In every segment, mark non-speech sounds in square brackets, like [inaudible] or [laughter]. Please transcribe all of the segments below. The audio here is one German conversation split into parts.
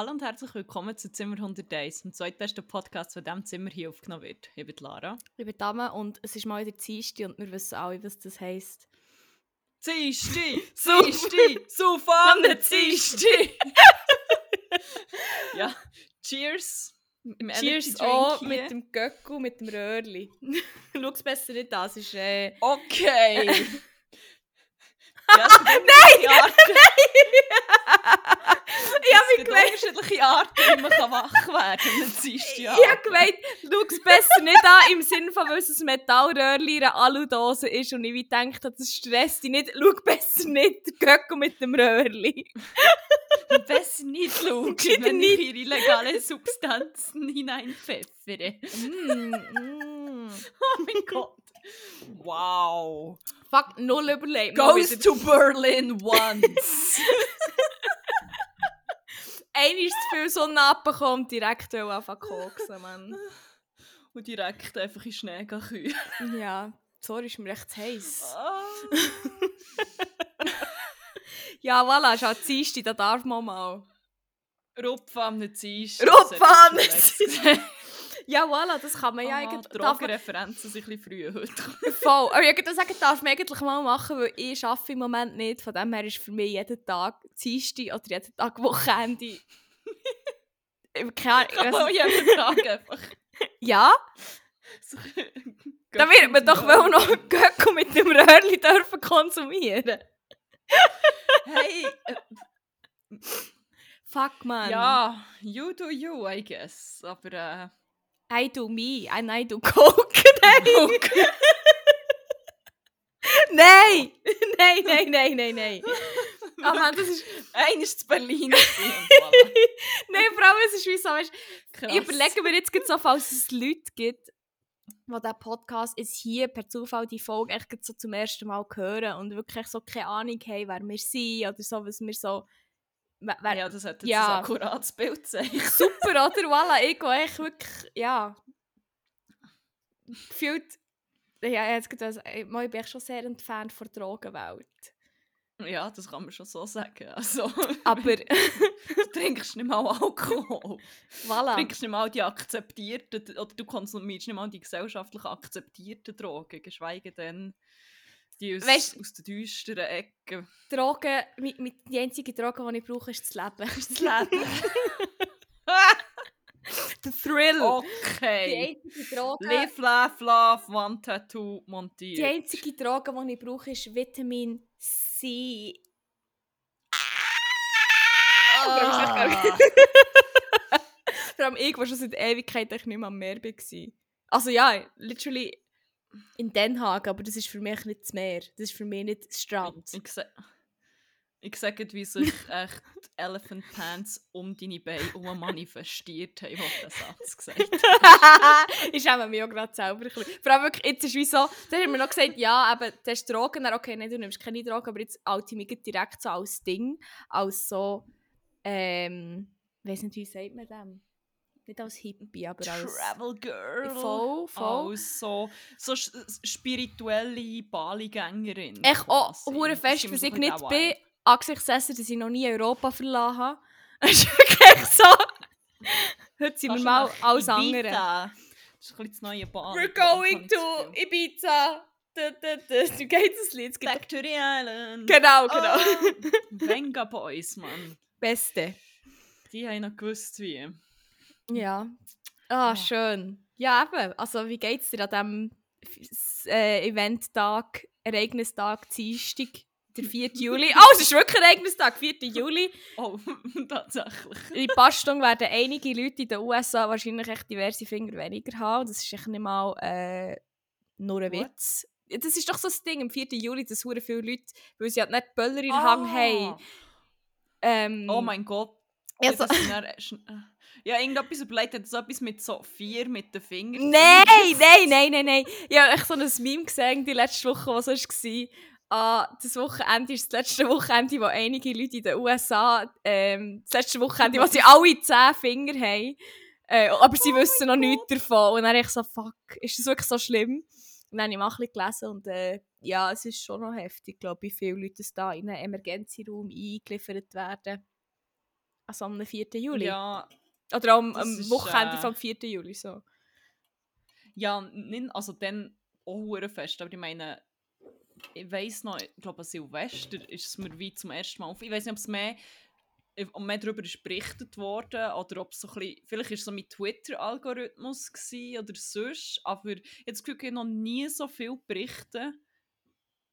Hallo und herzlich willkommen zu Zimmer 101, dem zweitbesten Podcast, der diesem Zimmer hier aufgenommen wird. Ich bin Lara. Ich bin Dame und es ist mal wieder Dienstag und wir wissen alle, was das heisst. Dienstag! [laughs] Dienstag! Saufane Dienstag! [laughs] ja, cheers! Im Cheers auch mit dem Göcku, mit dem Röhrli. [laughs] Schau es besser nicht an, es ist... Äh... Okay! Nein! [laughs] Ich habe mich gemeint... unterschiedliche Arten, wie man wach werden kann. Ich habe gemeint, schau es besser nicht an, im Sinne von, weil es ein Metallröhrchen in einer Aludose ist und ich wie gedacht habe, das stresst dich nicht. Schau besser nicht den Göcko mit dem Röhrli. besser nicht schauen, [laughs] wenn nicht. ich in illegale Substanzen [laughs] hineinpfeffere. Mm, mm. Oh mein Gott. Wow. Fuck, null überlegt. Goes to Berlin once. [laughs] Einer ist zu viel Sonne abbekommen und direkt anfangen koksen, Mann. Und direkt einfach in Schnee kühlen. Ja, sorry, ist mir recht heiß. Ah. [laughs] ja, voilà, ist halt Dienstag, da darf man mal. Rupfen am Dienstag. Rupfen am Dienstag. Ja, voilà, das kann man ja ah, eigentlich... Drogenreferenzen sind ein bisschen früh heute. Voll. Aber ich würde sagen, darf man eigentlich mal machen, weil ich arbeite im Moment nicht. Von dem her ist für mich jeden Tag Dienstag oder jeden Tag Wochenende... [laughs] Keine Ahnung. [laughs] Jeden Tag einfach... ja. [laughs] da wird man doch wohl noch Göcko mit dem Röhrli dürfen konsumieren. hey... Äh, Fuck, man. Ja, you do you, I guess. Aber... Äh, I do me and I do coke. [laughs] [laughs] [laughs] Nein! nein! nein, nein, nein, nein, Oh man, das ist... Einer ist zu Berlin. nein, vor allem, es ist wie so, weißt, ich überlege mir jetzt so, falls es Leute gibt, die diesen Podcast jetzt hier per Zufall die Folge echt so zum ersten Mal hören und wirklich so keine Ahnung haben, wer wir sind oder so, was wir so Wer, ja, das hat jetzt ja. ein akkurates Bild zeigen. [laughs] Super, oder? Voilà, ich gehe echt wirklich, ja... Gefühlt... Ja, jetzt also, ich bin echt schon sehr entfernt von der Drogenwelt. Ja, das kann man schon so sagen. Also, Aber... [laughs] du trinkst nicht mal Alkohol. Voilà. Du trinkst nicht mal die akzeptierten... Oder du konsumierst nicht mal die gesellschaftlich akzeptierten Drogen, geschweige denn die aus, weißt, aus der düsteren Ecke. Drogen, mit, mit, die einzige Droge, die ich brauche, ist das Leben. [laughs] Ist das Leben. [laughs] Der Thrill. Okay. Die einzige Droge... Live, laugh, love, one tattoo, montiert. Die einzige Droge, die ich brauche, ist Vitamin C. Ah. [laughs] Vor allem ich, war schon seit Ewigkeit nicht mehr am Meer war. Also ja, literally in Den Haag, aber das ist für mich nicht das Meer. Das ist für mich nicht das Strand. Ich, ich, ich sage, wie sich [laughs] echt Elephant Pants um deine Beine um manifestiert haben, was der Satz gesagt [laughs] Ich schäme mich auch gerade selber ein bisschen. Vor allem wirklich, jetzt ist wie so, da haben wir noch gesagt, ja, aber du hast Drogen, okay, nein, du nimmst keine Drogen, aber jetzt mich direkt so als Ding, als so, ähm, ich weiß nicht, wie sagt man das? Nicht als Hippie, aber als... Travel Girl. Voll, voll. Als so, so spirituelle Bali-Gängerin. Echt auch hure fest, was ich nicht bin, angesichts dessen, dass ich noch nie Europa verlassen habe. [laughs] Das ist wirklich so... Heute sind wir mal alles andere. Das ist ein bisschen das neue Bali. We're going to Ibiza. Du kennst das Lied. Back to the island. Genau, genau. Oh, [laughs] Venga Boys, Mann. Beste. Die haben noch gewusst, wie. Ja. Ah, oh, schön. Ja, eben. Also, wie geht es dir an diesem äh, Eventtag, Ereignistag, Dienstag, der 4. [laughs] Juli? Oh, es ist wirklich Ereignistag, 4. Juli. Oh, [laughs] tatsächlich. In Bastung werden einige Leute in den USA wahrscheinlich echt diverse Finger weniger haben. Das ist echt nicht mal äh, nur ein What? Witz. Das ist doch so das Ding, am 4. Juli, dass viele Leute, weil sie halt nicht Böller in der Hand ah. haben. Ähm, oh mein Gott. Also, [laughs] ja, irgendetwas überlegt, so etwas mit so vier mit den Fingern. Nein, nein, nein, nein, nein. Ich habe echt so ein Meme gesehen, die letzte Woche, was so war. Ah, das Wochenende ist das letzte Wochenende, wo einige Leute in den USA, ähm, das letzte Wochenende, wo sie alle zehn Finger haben. Äh, aber sie oh wissen noch nichts davon. Und dann habe ich so, fuck, ist das wirklich so schlimm? Und dann habe ich mal ein bisschen gelesen und äh, ja, es ist schon noch heftig, glaube ich, wie viele Leute da in einen Emergenzraum eingeliefert werden. Also am 4. Juli. Ja. Oder am, am ist, Wochenende äh, vom 4. Juli, so. Ja, nicht, also dann auch fest, aber ich meine, ich weiß noch, ich glaube Silvester ist es mir wie zum ersten Mal auf. Ich weiß nicht, ob es mehr, ob mehr darüber ist berichtet worden oder ob es so ein bisschen, vielleicht ist es so mit Twitter-Algorithmus oder sonst, aber jetzt habe das Gefühl, ich habe noch nie so viel Berichte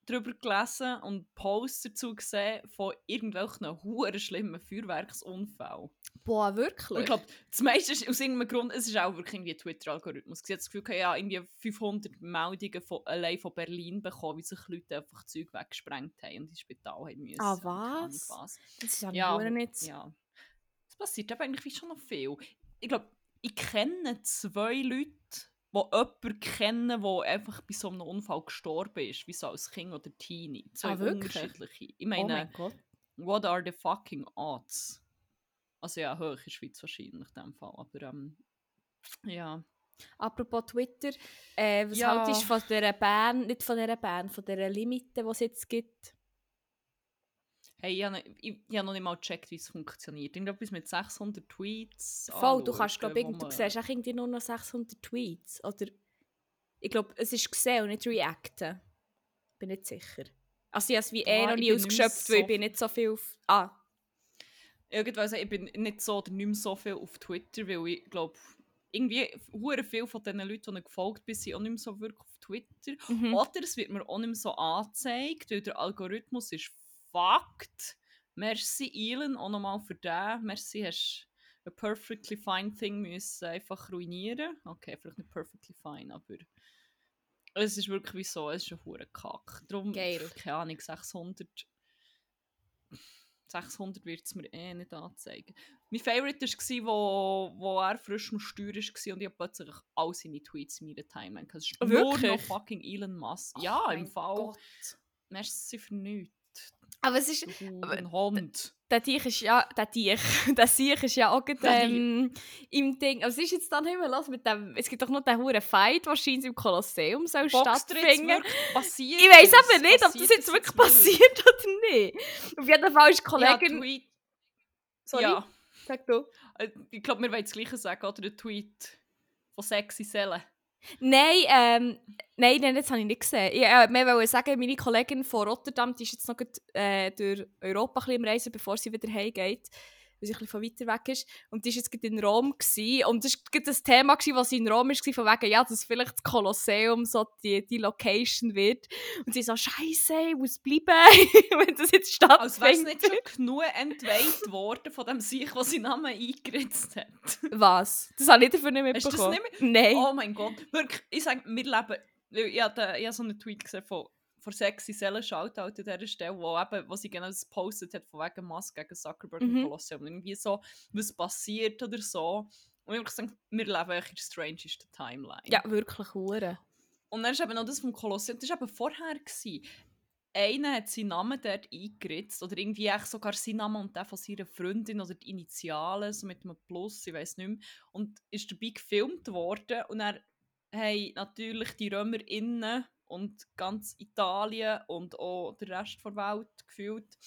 darüber gelesen und Posts dazu gesehen von irgendwelchen hure schlimmen Feuerwerksunfällen. Boah, Und wirklich? ich glaube, das meiste ist aus irgendeinem Grund, es ist auch wirklich irgendwie ein Twitter-Algorithmus. Ich habe das Gefühl, ich habe irgendwie 500 Meldungen von, allein von Berlin bekommen, wie sich Leute einfach Zeug weggesprengt haben und ins Spital haben müssen. Ah, und was? was. das ist ja, Ja, ja nicht. Ja. Es passiert aber eigentlich schon noch viel. Ich glaube, ich kenne zwei Leute, die jemanden kennen, der einfach bei so einem Unfall gestorben ist, wie so als Kind oder Teenie. Zwei Ah, wirklich? unterschiedliche. Ich oh meine, mein Gott. what are the fucking odds? Also ja, hoch in der Schweiz wahrscheinlich in dem Fall, aber ähm, ja. Apropos Twitter, äh, was Ja. haltest du von dieser Band, nicht von dieser Band, von dieser Limite, die es jetzt gibt? Hey, ich habe ich, noch nicht mal gecheckt, wie es funktioniert. Irgendetwas mit 600 Tweets. Voll, du kannst, glaube ich, du siehst auch irgendwie nur noch 600 Tweets. Oder ich glaube, es ist gesehen und nicht reacten. Bin nicht sicher. Also ich habe es wie eh Boah, noch nie ausgeschöpft, weil ich so- bin nicht so viel auf... Ah, Irgendwann sagen, ich bin nicht so oder nicht mehr so viel auf Twitter, weil ich glaube, irgendwie hure viel von den Leuten, die ich gefolgt bin, sind auch nicht mehr so wirklich auf Twitter. mhm. Oder es wird mir auch nicht mehr so angezeigt, weil der Algorithmus ist fucked. Merci Elon auch nochmal für den. Merci, hast a perfectly fine thing müssen einfach ruinieren. Okay, vielleicht nicht perfectly fine, aber es ist wirklich wie so, es ist ein hure Kack. Darum, Geil. keine Ahnung, 600 600 wird es mir eh nicht anzeigen. Mein Favorite war, wo, wo er frisch am Steuer war und ich habe plötzlich all seine Tweets in meiner Timeline. Es ist nur noch Wirklich? fucking Elon Musk. Oh ja, im Fall. Gott. Merci für nichts. Aber es ist... Ein Hund. Der Teich ist ja... Der Teich. [laughs] Der Siech ist ja auch ähm, im Ding... Aber es ist jetzt dann mehr los mit dem... Es gibt doch noch den huren Fight, der scheint im Kolosseum soll stattfinden. passiert. Ich weiß aber nicht, ob das jetzt wirklich passiert oder nicht. Auf jeden Fall ist die Ja, Kollegin... Tweet. Sorry, Ja, sag du. äh, ich glaube, wir wollen das Gleiche sagen, oder? Der Tweet von Sexy Selle. Nein, ähm, nein, das habe ich nicht gesehen. Ich äh, wollte sagen, meine Kollegin von Rotterdam, die ist jetzt noch grad, äh, durch Europa ein bisschen am Reisen, bevor sie wieder heimgeht, weil sie ein bisschen von weiter weg ist. Und die war jetzt in Rom. Gewesen. Und das war das Thema, gewesen, was in Rom war, von wegen, ja, dass vielleicht das Kolosseum so die, die Location wird. Und sie so, Scheiße, ich muss bleiben, [laughs] wenn das jetzt Als wäre es stattfindet. nicht schon genug entweiht worden von dem Sieg, der seinen Namen eingeritzt hat. Was? Das habe ich dafür nicht Hast du das mitbekommen. nicht Nein. Oh mein Gott. Wirklich, ich sage, wir leben. Ich habe, ich habe so einen Tweet gesehen von, von Sexy Selle Shoutout an dieser Stelle, wo, eben, wo sie genau das gepostet hat, von wegen Musk gegen Zuckerberg Mhm. und Colosseum. Und irgendwie so, was passiert oder so. Und ich habe gesagt, wir leben in der strangesten Timeline. Ja, wirklich, hure. Und dann ist eben noch das vom Kolosseum, das war eben vorher. Gewesen. Einer hat seinen Namen dort eingeritzt, oder irgendwie echt sogar seinen Namen und der von seiner Freundin, oder die Initialen, so mit einem Plus, ich weiß nicht mehr. Und ist dabei gefilmt worden und er haben natürlich die Römer innen und ganz Italien und auch der Rest der Welt gefühlt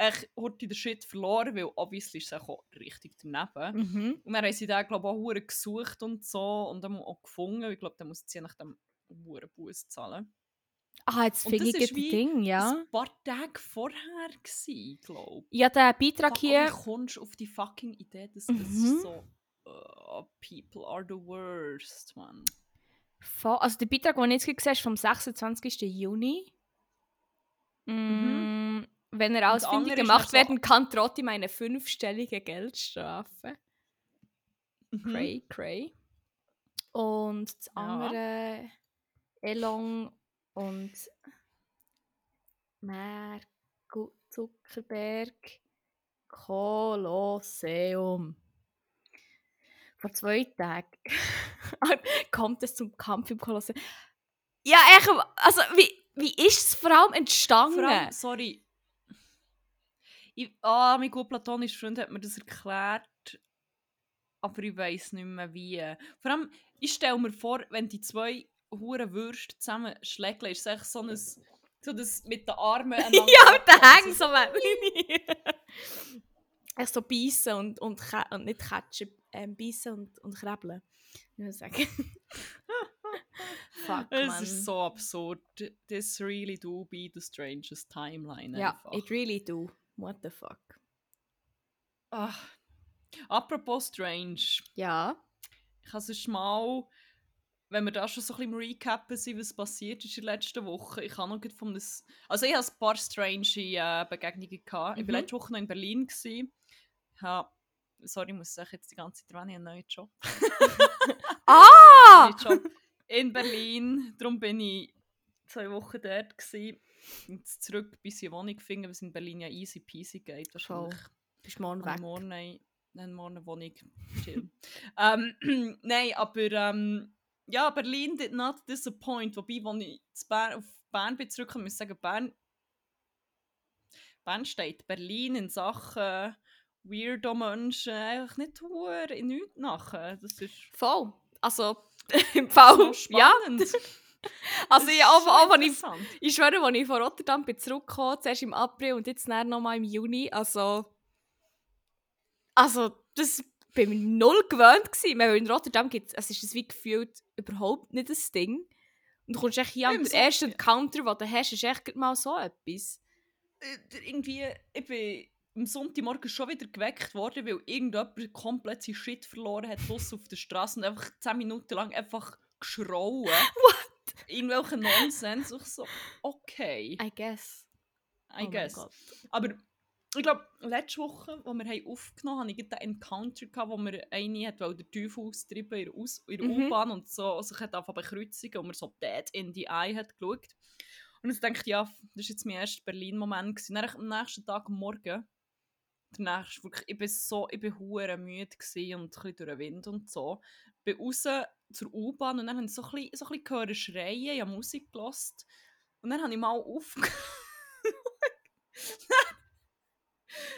echt heute den Shit verloren, weil obviously ist es auch richtig daneben. Mhm. Und dann haben sie den, glaube ich, auch gesucht und so und dann auch gefunden. Ich glaube, dann muss sie nach dem hure Bus zahlen. Ah, jetzt finde das ich das Ding, ja. Ein paar Tage vorher glaube ich. Ja, der Beitrag Fuck, hier... Wie kommst du auf die fucking Idee, dass das Mhm. ist so... Uh, people are the worst, man. Also der Beitrag, den ich jetzt gesehen habe, ist vom 26. Juni. Mm, Wenn er ausfindig gemacht noch so- werden kann, droht ihm eine fünfstellige Geldstrafe. Mhm. Cray, cray. Und das Ja. andere Elon und Mark Zuckerberg Kolosseum. Vor zwei Tagen kommt es zum Kampf im Kolosseum. Ja, echt, also wie, wie ist es vor allem entstanden? Vor allem, sorry. Ich, ah, mein gut platonischer Freund hat mir das erklärt, aber ich weiß nicht mehr wie. Vor allem, ich stelle mir vor, wenn die zwei hure Würste zusammen schlägeln, ist es echt so ein, so das mit den Armen [laughs] ja, mit den Hängen so. [laughs] Echt so beißen und, und, und nicht catchen, ähm, beißen und, und krebeln. Ich würde sagen. [laughs] Fuck, Es man. ist so absurd. This really do be the strangest timeline. Ja, einfach. it really do. What the fuck. Ach. Apropos strange. Ja. Ich habe sonst mal, wenn wir da schon so ein bisschen Recappen sind, was passiert ist in der letzten Woche, ich habe noch von einem... Also ich hatte ein paar strange äh, Begegnungen. Gehabt. Ich Mhm. war letzte Woche noch in Berlin. Gewesen. Ich habe, sorry, ich muss sagen, jetzt die ganze Zeit dran, ich habe einen neuen Job. [laughs] [laughs] Ah! Job in Berlin. Darum bin ich zwei Wochen dort. Gewesen. Und jetzt zurück, bis ich eine Wohnung finde, was in Berlin ja easy peasy geht. Wahrscheinlich. Bist morgen weg. Morgen, dann morgen eine Wohnung. Chill. [laughs] ähm, [clears throat] Nein, aber ähm, ja, Berlin did not disappoint. Wobei, als ich Bern, auf Bern bin zurückgekommen, muss ich sagen, Bern, Bern steht Berlin in Sachen weirdo Menschen einfach nicht hure in nichts nachher. Das ist Voll. Also, [laughs] im Fall. so ja. [laughs] Also, Das ich, auch, auch, wenn ich, ich schwöre, als ich von Rotterdam bin zurückgekommen zuerst im April und jetzt nochmal im Juni, also. Also, das bin ich null gewöhnt gewesen. Weil in Rotterdam gibt es ist es wie gefühlt überhaupt nicht das Ding. Und du kommst echt hier So- ersten Encounter, den du hast, ist echt mal so etwas. Äh, irgendwie, ich bin am Sonntagmorgen schon wieder geweckt worden, weil irgendjemand komplett sein Shit verloren hat, draussen auf der Straße und einfach 10 Minuten lang einfach geschrauen. [laughs] What? Irgendwelche Nonsens. Ich so, okay, I guess. I Oh guess. Aber ich glaube, letzte Woche, als wir haben aufgenommen haben, hatte ich einen Encounter, gehabt, wo mir eine hat, weil der Teufel austreiben in der, Aus in der Mhm. U-Bahn und so, sich hat angefangen bekreuzigen und mir so dead in die Eye hat geschaut. Und ich dachte, ja, das war jetzt mein erster Berlin-Moment. Dann am nächsten Tag Morgen, der nächste, wirklich, ich bin so, ich bin hure müde und ein durch den Wind und so. Bin raus zur U-Bahn und dann habe ich so ein bisschen, so ein bisschen schreien, ich Musik gehört. Und dann habe ich mal aufgehört. [laughs]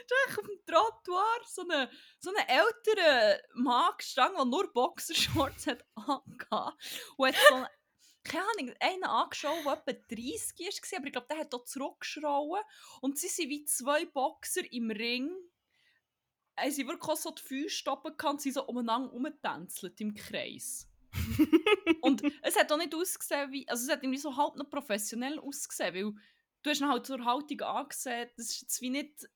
Da auf dem Trottoir so einen so eine älteren Mann gestanden, der nur Boxershorts hat [laughs] angehabt. Und hat so, keine Ahnung, einen angeschaut, der etwa 30 war, aber ich glaube, der hat auch zurückgeschrauen. Und sie sind wie zwei Boxer im Ring. Haben sie wirklich auch so die Füße stoppen und sie so umeinander rumtänzelt im Kreis. [laughs] und es hat auch nicht ausgesehen wie, also es hat irgendwie so halb noch professionell ausgesehen, weil du hast ihn halt zur Haltung angesehen, das ist jetzt wie nicht ein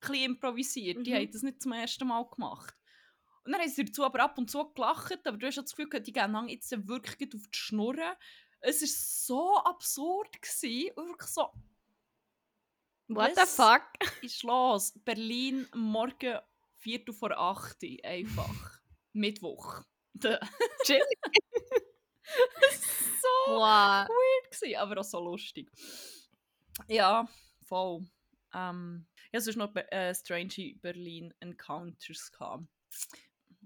bisschen improvisiert, die Mhm. haben das nicht zum ersten Mal gemacht. Und dann haben sie dazu aber ab und zu gelacht, aber du hast ja das Gefühl, die gehen jetzt wirklich auf die Schnurren. Es war so absurd gewesen, wirklich so, What the fuck? ist los? Berlin, morgen Viertel vor acht, einfach. Mittwoch. [laughs] Chill. so Wow. weird gewesen, aber auch so lustig. Ja, voll. Ähm, hatte sonst noch Be äh, Strange Berlin Encounters. Gehabt.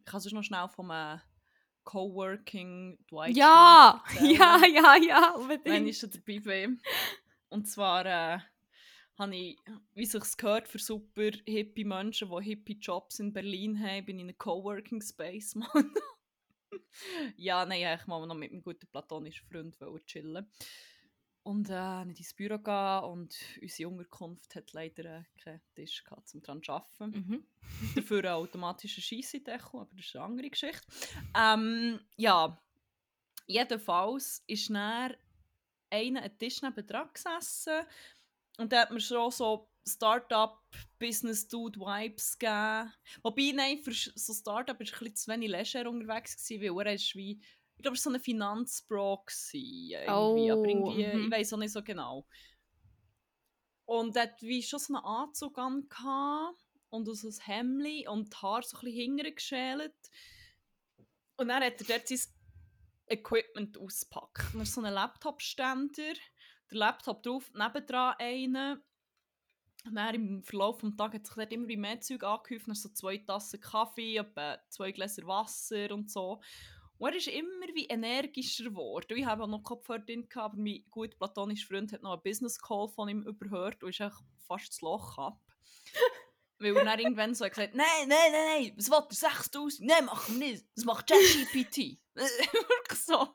Ich kann sonst noch schnell vom äh, Coworking Dwight Ja, [laughs] ja, ja, ja, wenn unbedingt. ich schon dabei bin. Und zwar äh, habe ich, wie sich gehört, für super hippie Menschen, die hippie Jobs in Berlin haben, bin ich in einem Coworking Space. [laughs] Mann. ja, nein, ich mal noch mit meinem guten platonischen Freund chillen. Und äh, nicht ins Büro gehen und unsere Unterkunft hat leider äh, keinen Tisch gehabt, um daran zu arbeiten. Mhm. Dafür einen automatischen Scheissendeckel, aber das ist eine andere Geschichte. Ähm, ja, jedenfalls ist dann einer einen Tisch nebenan gesessen und da hat mir schon so Startup-Business-Dude-Vibes gegeben. Wobei, nein, für so Startup war ich ein bisschen zu wenig leger unterwegs, gewesen, weil er ist wie, ich glaube, er war so ein Finanzbro, irgendwie, aber Oh, irgendwie, mhm. ich weiß auch nicht so genau. Und er hat wie schon so einen Anzug an und so ein Hemd und die Haare so ein bisschen hinterher geschält. Und dann hat er dort sein Equipment ausgepackt. Und er ist so ein Laptop-Ständer, der Laptop drauf, nebendran einen. Und dann im Verlauf des Tages hat sich dort immer mehr Zeug angehäuft. So zwei Tassen Kaffee, zwei Gläser Wasser und so. Und er ist immer wie energischer geworden. Ich habe auch noch Kopfhörer drin, aber mein gut platonischer Freund hat noch einen Business Call von ihm überhört und ist fast das Loch ab. [laughs] Weil er dann irgendwann so gesagt hat, nein, nein, nein, nein, was will er, 6000? Nein, machen wir nicht, das macht ChatGPT. [laughs] Wirklich so.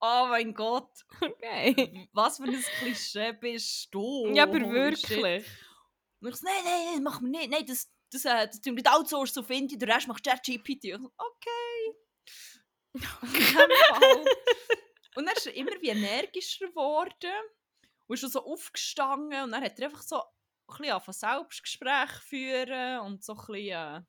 Oh mein Gott, Okay. was für ein Klischee bist du? Ja, aber wirklich. Und ich so, nein, nein, nein, das machen wir nicht. Nein, das, das, äh, das tun wir nicht outsourcen auf Indien, der Rest macht ChatGPT. Okay. Fall. [laughs] Und dann ist er immer wie energischer geworden und ist so aufgestanden und dann hat er einfach so ein bisschen Selbstgespräch führen und so ein bisschen äh,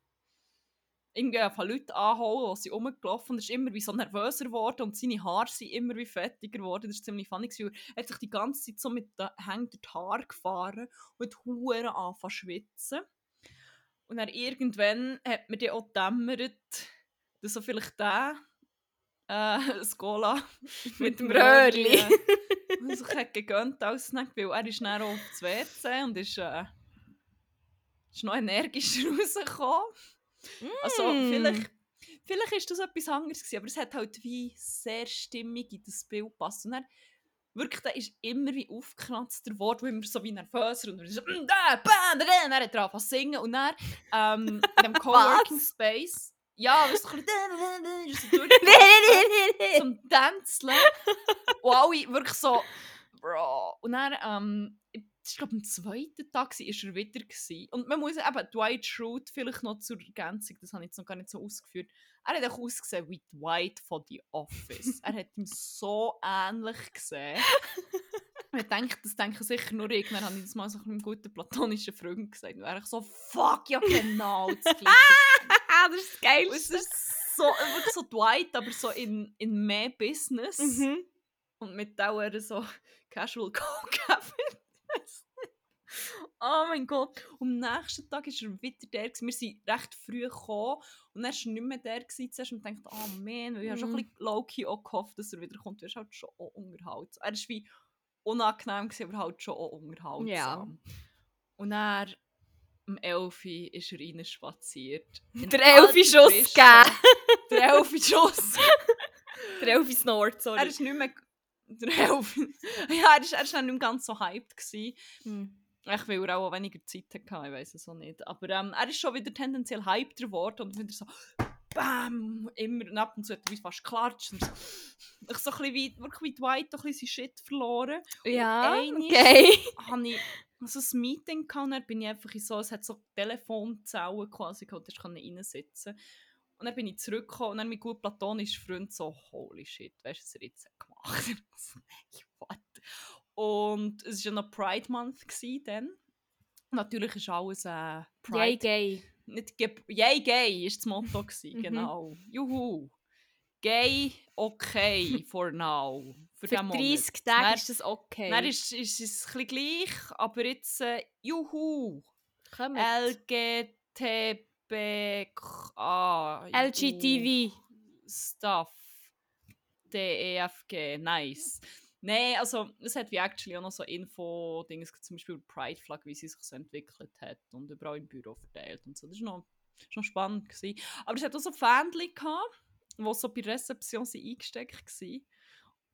irgendwie von Leuten anholen, die sind rumgelaufen und er ist immer wie so nervöser geworden und seine Haare sind immer wie fettiger geworden. Das ist ziemlich funny, er hat sich die ganze Zeit so mit den Hängen durch die gefahren und Huren angefangen zu schwitzen. Und dann irgendwann hat mir dann auch gedämmert, dass so vielleicht der äh, Skola mit dem Röhrli. und sich hat gegönnt als Snack, weil er ist dann auch aufs WC und ist, äh, ist noch energischer rausgekommen. Also Mm. vielleicht, vielleicht ist das etwas anderes gewesen, aber es hat halt wie sehr stimmig in das Bild gepasst. Und dann, wirklich, der ist immer wie aufgeknatzter geworden, wo immer so wie nervöser und er ist so, «Mm, da, bam, da, da», und dann hat er angefangen zu singen und dann ähm, in dem Coworking Space, ja, du, so ein bisschen, so zum Tänzeln. Und alle wirklich so, Bro. Und dann, ähm, ich glaube, am zweiten Tag war er wieder. Gewesen. Und man muss eben, Dwight Schrute vielleicht noch zur Ergänzung, das habe ich jetzt noch gar nicht so ausgeführt. Er hat auch ausgesehen wie Dwight von The Office. er hat ihm so ähnlich gesehen. Ich denke, das denken sicher nur ich. Dann habe ich das mal so einem guten platonischen Freund gesagt. Und er so, fuck, ja genau das. Ah, das ist das Und es Geilste. ist so, wirklich so Dwight, aber so in, in mehr Business. Mhm. Und mit Dauer so [laughs] Casual Co-Cabin. oh mein Gott. Und am nächsten Tag war er wieder der. gewesen. Wir sind recht früh gekommen. Und dann war er nicht mehr der. Gewesen, und dachte, oh man, ich habe schon ein Mhm. bisschen low-key auch gehofft, dass er wieder kommt. Du wirst halt schon auch unterhaltsam. Er war wie unangenehm, gewesen, aber halt schon auch unterhaltsam. Ja. Und dann, um 11 Uhr ist er reinspaziert. [laughs] In Der Elfi-Schuss gegeben. [laughs] Der Elfi-Schuss. [laughs] Der Elfi-Snort, sorry. Er ist nicht mehr. Der Elf. ja, er ist, er ist dann nicht mehr ganz so hyped. Gewesen. Hm. Ich weil er auch weniger Zeit hatte, ich weiß es auch nicht. Aber ähm, er ist schon wieder tendenziell hyped geworden und wieder so BAM! Immer und ab und zu hat er fast geklatscht. Und so, ich so ein bisschen wie, wirklich wie Dwight ein bisschen Shit verloren. Ja, einmal- okay. Habe ich so ein Meeting gehabt dann bin ich einfach in so, es hat so Telefonzellen quasi gehabt, da konnte ich reinsitzen. Und dann bin ich zurückgekommen und dann mein gut platonischer Freund so, holy shit, weißt du, was er jetzt gemacht hat? [laughs] Ich what? Und es war ja noch Pride Month dann. Natürlich ist alles äh, Yay, Pride. gay. Nicht ge Yay, gay ist das Motto gewesen, Mhm. genau. Juhu. Gay, okay, for now. Für, Für den 30 Monat. Tage Dann- ist das okay. dann ist, ist es ein gleich, aber jetzt äh, Juhu! Kommt. LGTBA. LGTV. Stuff. DEFG. Nice. Nein, also es hat wie actually auch noch so Info-Dinge, zum Beispiel Pride Flag, wie sie sich so entwickelt hat und überall im Büro verteilt und so. Das war noch, ist noch spannend. Gewesen. Aber es hat auch so Fähnchen gehabt, die so bei Rezeption eingesteckt waren.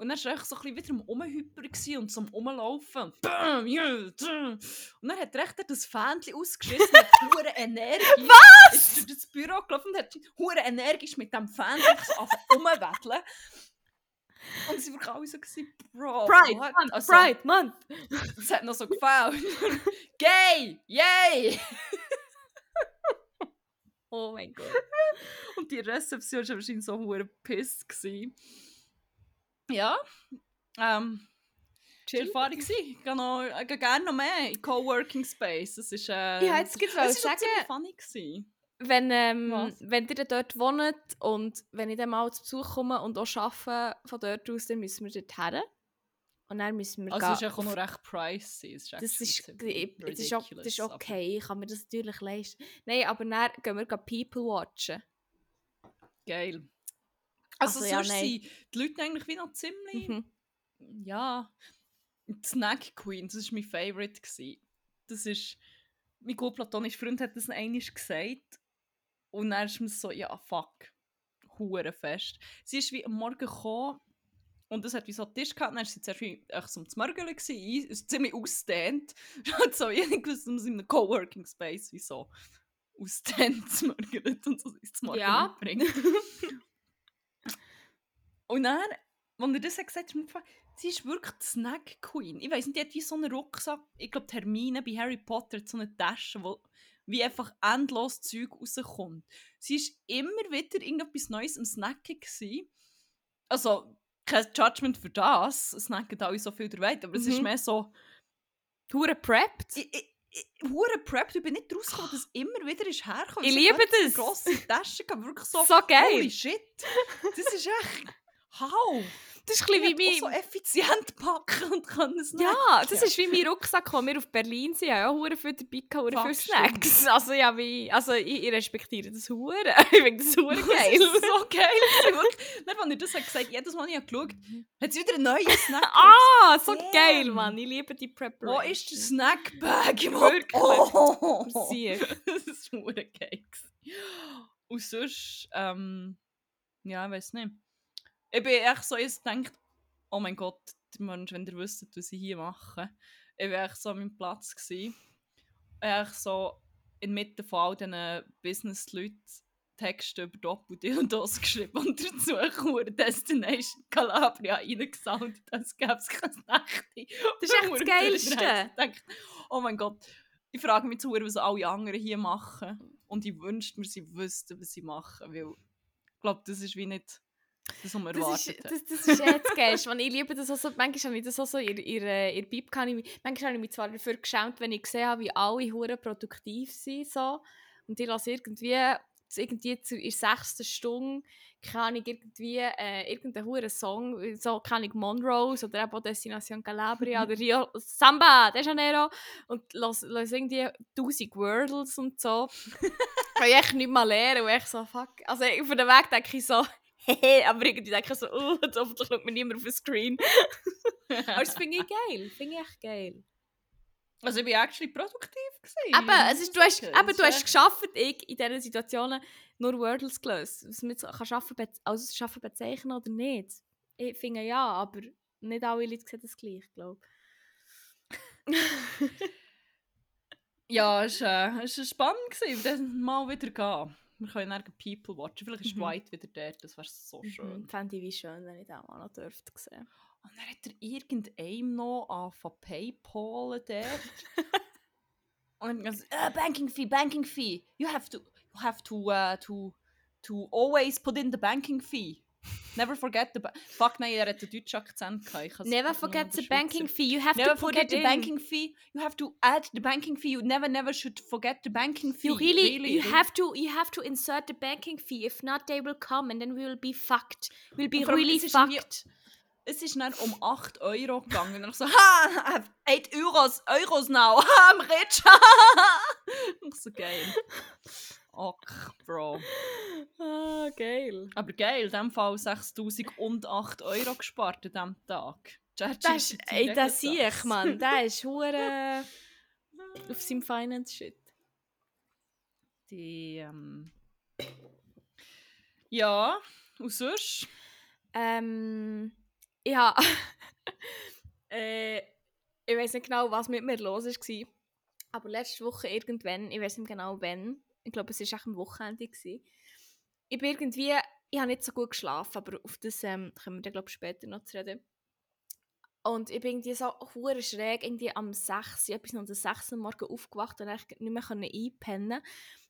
Und dann war er so ein bisschen wieder am Umhyper und am Umlaufen. Und, bam, tschum. und dann hat er echt das Fähnchen ausgeschissen mit hoher Energie. Was? Ist durch das Büro gelaufen und hat hure energisch mit dem Fähnchen so umwedeln. Und sie waren alle so, gewesen, Bro, Pride, what? Month, Also, Pride, Month. Es hat noch so gefällt. [laughs] Gay! Yay! [laughs] Oh mein Gott. Und die Rezeption war wahrscheinlich so hure pissed. gewesen. Ja. Ähm, Chill. Ich gehe, noch, ich gehe gerne noch mehr in Coworking Space. Es ist, äh, Ja, jetzt gibt's es auch sagen. funny gewesen. Wenn, ähm, Was? wenn ihr dort wohnt und wenn ich dann mal zu Besuch komme und auch arbeite von dort aus, dann müssen wir dort her. Und dann müssen wir Also es ist gehen auch noch recht pricey. Es ist Das ist, das, ist auch, das ist okay, ich kann mir das natürlich leisten. Nein, aber dann gehen wir gehen People watchen. Geil. Also, Also, ja, sonst nein. sind die Leute eigentlich wie noch ziemlich... Mhm. Ja, die Snack Queen, das war mein Favorite. Gewesen. Das ist, mein gut platonischer Freund hat das einmal gesagt. Und dann ist mir so, ja, fuck, hure fest. Sie ist wie am Morgen gekommen und es hat wie so einen Tisch gehabt. Dann war sie zuerst wie echt zum es ist ziemlich ausdehnt. Hat [laughs] so, ich gewusst, dass man in einem Coworking Space wie so ausdehnt [laughs] zu mörgeln und so ins Morgen Ja. bringt. [laughs] Und dann, als er das hat gesagt hat, sie ist wirklich die Snack Queen. Ich weiß nicht, die hat wie so einen Rucksack. Ich glaube, Hermine bei Harry Potter so eine Tasche, wo wie einfach endlos Zeug rauskommt. Sie war immer wieder irgendetwas Neues am Snacken. Gewesen. Also, kein Judgment für das. Es snacken alle so viel der Welt, aber es ist Mhm. mehr so. Hure prepped. Ich, ich, ich, hure prepped, ich bin nicht rausgekommen, dass immer wieder ist herkommen. Ich liebe das. grosse Tasche, gehabt, wirklich so. [laughs] So geil. Holy shit. Das ist echt. How? Das ist ein Ich bisschen wie so mein... effizient packen und kann es nicht. Ja, das ist wie mein Rucksack, als wir auf Berlin sind. Ich habe ja hure viel dabei gehabt, hure viel Fuck, Snacks. [laughs] Also, ja, wie, also ich, ich respektiere das hure. [laughs] Ich finde das hure Das geil. [laughs] ist so geil. Dann, als er das gesagt jedes Mal, wenn ich habe geschaut hat sie wieder einen neuen Snack. ah, so Damn. geil, Mann. Ich liebe die Wo Preparation. ist der Snackbag? Wirklich? Oh. Das ist hure geil. Und sonst, ähm, ja, ich weiß nicht. Ich bin echt so, ich denke, oh mein Gott, Mensch, wenn ihr wüsstet, was ich hier mache. Ich war echt so an meinem Platz. Gewesen. Echt so inmitten von all diesen Business-Leuten Texte über Doppeldildos [laughs] geschrieben und dazu eine Destination Calabria reingesoundet, als gäbe es keine Nächte. Das ist echt das [laughs] Geilste. Ich denke, oh mein Gott, ich frage mich zu, was alle anderen hier machen. Und ich wünschte mir, sie wüssten, was sie machen. Weil ich glaube, das ist wie nicht das, man Das ist, das, das ist jetzt geil. Man, ich liebe das auch so. Manchmal habe ich das auch so in, in, Bib kann ich, mich- manchmal habe ich mich zwar dafür geschämt, wenn ich gesehen habe, wie alle hure produktiv sind. So. Und ich lasse irgendwie, irgendwie zu, in der sechsten Stunde kann ich irgendwie äh, irgendeinen hure Song, so kann ich Monrose oder eben Destination Calabria [laughs] oder Rio Samba de Janeiro und lasse, lasse irgendwie tausend Wordles und so. [laughs] Kann ich echt nicht mal lernen und echt so, fuck. Also auf dem Weg denke ich so, [laughs] aber irgendwie denke ich so, oh, hoffentlich schaut mir niemand auf den Screen. Aber das finde ich geil, finde ich echt geil. also ich war actually produktiv. Gewesen. Eben, es ist, du hast, eben, das du hast geschafft, ich in diesen Situationen nur Wordles gelöst. Was man kann schaffen, also schaffen bezeichnen oder nicht. Ich finde ja, aber nicht alle Leute sehen das gleich, glaube Ja, es war äh, spannend. Gewesen. Dann mal wieder gehen. Wir können dann People watchen. Vielleicht ist Mhm. White wieder dort. Das wäre so ich. schön. Mhm, Fände ich wie schön, wenn ich das mal noch dürfte sehen. Und dann hat er irgendeinem noch angefangen Paypalen dort. [laughs] Und dann so, uh, banking fee, banking fee. You have to, you have to, uh, to, to always put in the banking fee. Never forget the... Fuck, nein, er hat einen deutschen Akzent gehabt. Never forget the banking fee. You have Never to put forget the in. banking fee. You have to add the banking fee. You never, never should forget the banking fee. You really, you really. have to, you have to insert the banking fee. If not, they will come and then we will be fucked. We'll be really fucked. Es ist dann um 8 Euro gegangen. Und ich so, ha, I have 8 Euros, Euros now. [laughs] I'm rich. [laughs] ich so, geil. Ach, Bro. Ah, geil. Aber geil, in dem Fall 6000 und 8 Euro gespart an diesem Tag. Das, ey, das sehe ich, Mann. Der ist hure Ah. [laughs] auf seinem Finance-Shit. Die, ähm... Ja, und sonst? Ähm, ich [laughs] habe... äh, ich weiß nicht genau, was mit mir los war. Aber letzte Woche irgendwann, ich weiß nicht genau wann, ich glaube, es war am Wochenende. Gewesen. Ich bin irgendwie... Ich habe nicht so gut geschlafen, aber auf das ähm, können wir dann, glaube ich, später noch zu reden. Und ich bin irgendwie so hure schräg, irgendwie am 6, Uhr, etwas noch um 6 Uhr morgen aufgewacht und eigentlich nicht mehr einpennen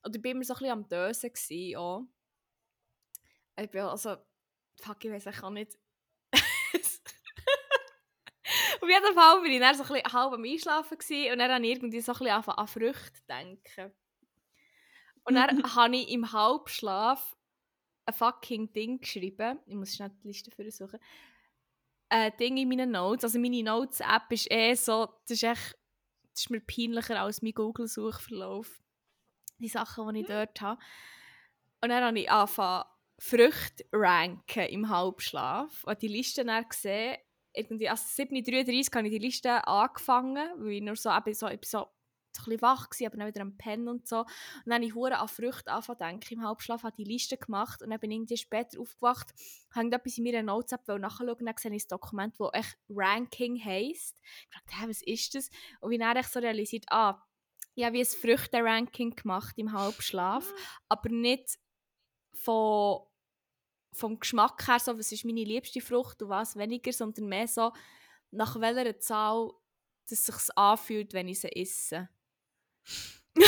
Oder ich war immer so ein bisschen am Dösen. Gewesen, auch. Ich bin also, fuck, ich weiß ich auch nicht. [laughs] Auf jeden Fall bin ich dann so ein bisschen halb am Einschlafen und dann habe ich irgendwie so ein bisschen an Früchte denken. Und dann habe ich im Halbschlaf ein fucking Ding geschrieben. Ich muss schnell die Liste für suchen. Ein Ding in meinen Notes. Also meine Notes-App ist eh so, das ist echt, das ist mir peinlicher als mein Google-Suchverlauf. Die Sachen, die ich dort habe. Und dann habe ich angefangen, Früchte ranken im Halbschlaf. Und die Liste dann gesehen, irgendwie, also 7.33 habe ich die Liste angefangen, weil ich nur so, eben so, so, so ein bisschen wach war, aber dann wieder am Pennen und so. Und dann habe ich an Früchte angefangen denken. Im Halbschlaf habe ich die Liste gemacht und dann bin ich irgendwie später aufgewacht, habe etwas in meiner Notes-App nachschauen und dann sehe ich das Dokument, das echt Ranking heisst. Ich dachte, hä, was ist das? Und ich habe dann echt so realisiert, ah, ich habe wie ein Früchte-Ranking gemacht im Halbschlaf, aber nicht von, vom Geschmack her, so, was ist meine liebste Frucht und was weniger, sondern mehr so, nach welcher Zahl es sich anfühlt, wenn ich sie esse. [laughs] und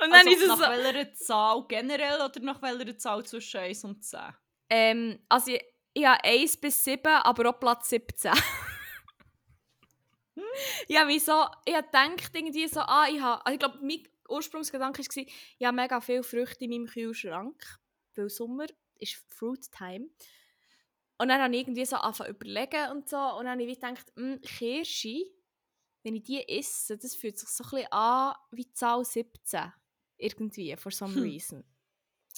dann Also, ist es nach so... welcher Zahl generell oder nach welcher Zahl zwischen 1 und 10? Ähm, also ich, ich habe 1 bis 7, aber auch Platz 17. [laughs] ja, wieso? Ich habe gedacht irgendwie so, ah, ich habe... Also ich glaube, mein Ursprungsgedanke war, ich habe mega viele Früchte in meinem Kühlschrank, weil Sommer ist Fruit Time. Und dann habe ich irgendwie so angefangen überlegen und so. Und dann habe ich gedacht, hm, Kirsche, wenn ich die esse, das fühlt sich so ein bisschen an wie Zahl 17. Irgendwie, for some Hm. reason.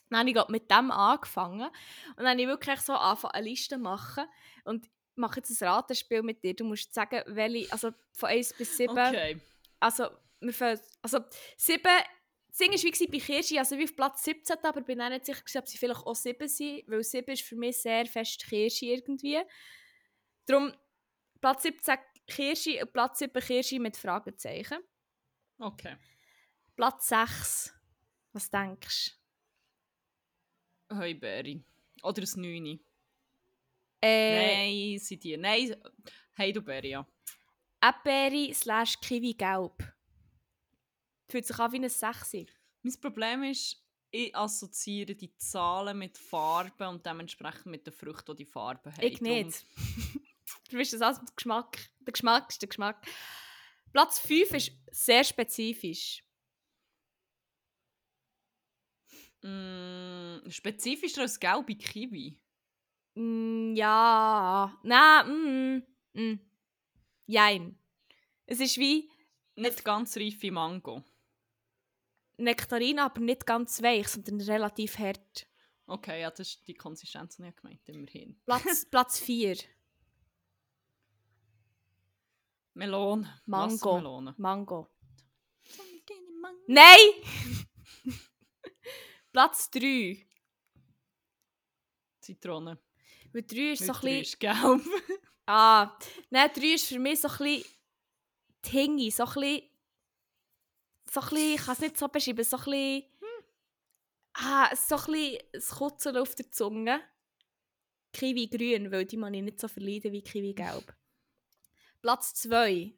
Dann habe ich mit dem angefangen. Und dann habe ich wirklich so angefangen, eine Liste machen. Und ich mache jetzt ein Ratenspiel mit dir. Du musst sagen, welche, also von 1 bis 7. Okay. Also, wir fangen, also 7, das Ding war wie bei Kirsche, also wie auf Platz 17, aber bin auch nicht sicher, ob sie vielleicht auch 7 sind, weil 7 ist für mich sehr fest Kirsche irgendwie. Darum Platz 17 Kirsche Platz 7 Kirsche mit Fragezeichen. Okay. Platz 6, was denkst Heubeere. Oder ein 9. du? Äh, Nein, sind die. Nein, Heidelbeere, ja. Erdbeere slash Kiwi gelb. Fühlt sich an wie ein 6. Mein Problem ist, ich assoziiere die Zahlen mit Farben und dementsprechend mit den Früchten, die die Farben haben. Ich nicht. [laughs] du weißt das alles mit Geschmack. Der Geschmack ist der Geschmack. Platz 5 ist sehr spezifisch. Mm, spezifischer als gelbe Kiwi. Mm, ja. Nein, mm, mm. Jein. Es ist wie Nicht ganz reife Mango. Nektarine, aber nicht ganz weich, sondern relativ hart. Okay, ja, das ist die Konsistenz, die ich gemeint immerhin. Platz, [laughs] Platz 4. Melone. Mango. Wassermelone. Mango. Mango. Nein! [laughs] Platz 3. Zitrone. Weil 3 ist so ein bisschen... ist gelb. [laughs] Ah, nein, 3 ist für mich so ein bisschen Tingi, so ein bisschen... So ein bisschen, ich kann es nicht so beschreiben, so ein bisschen... Ah, so ein bisschen Kutzeln auf der Zunge. Kiwi grün, weil die man ich nicht so verleiden wie Kiwi gelb. Platz 2.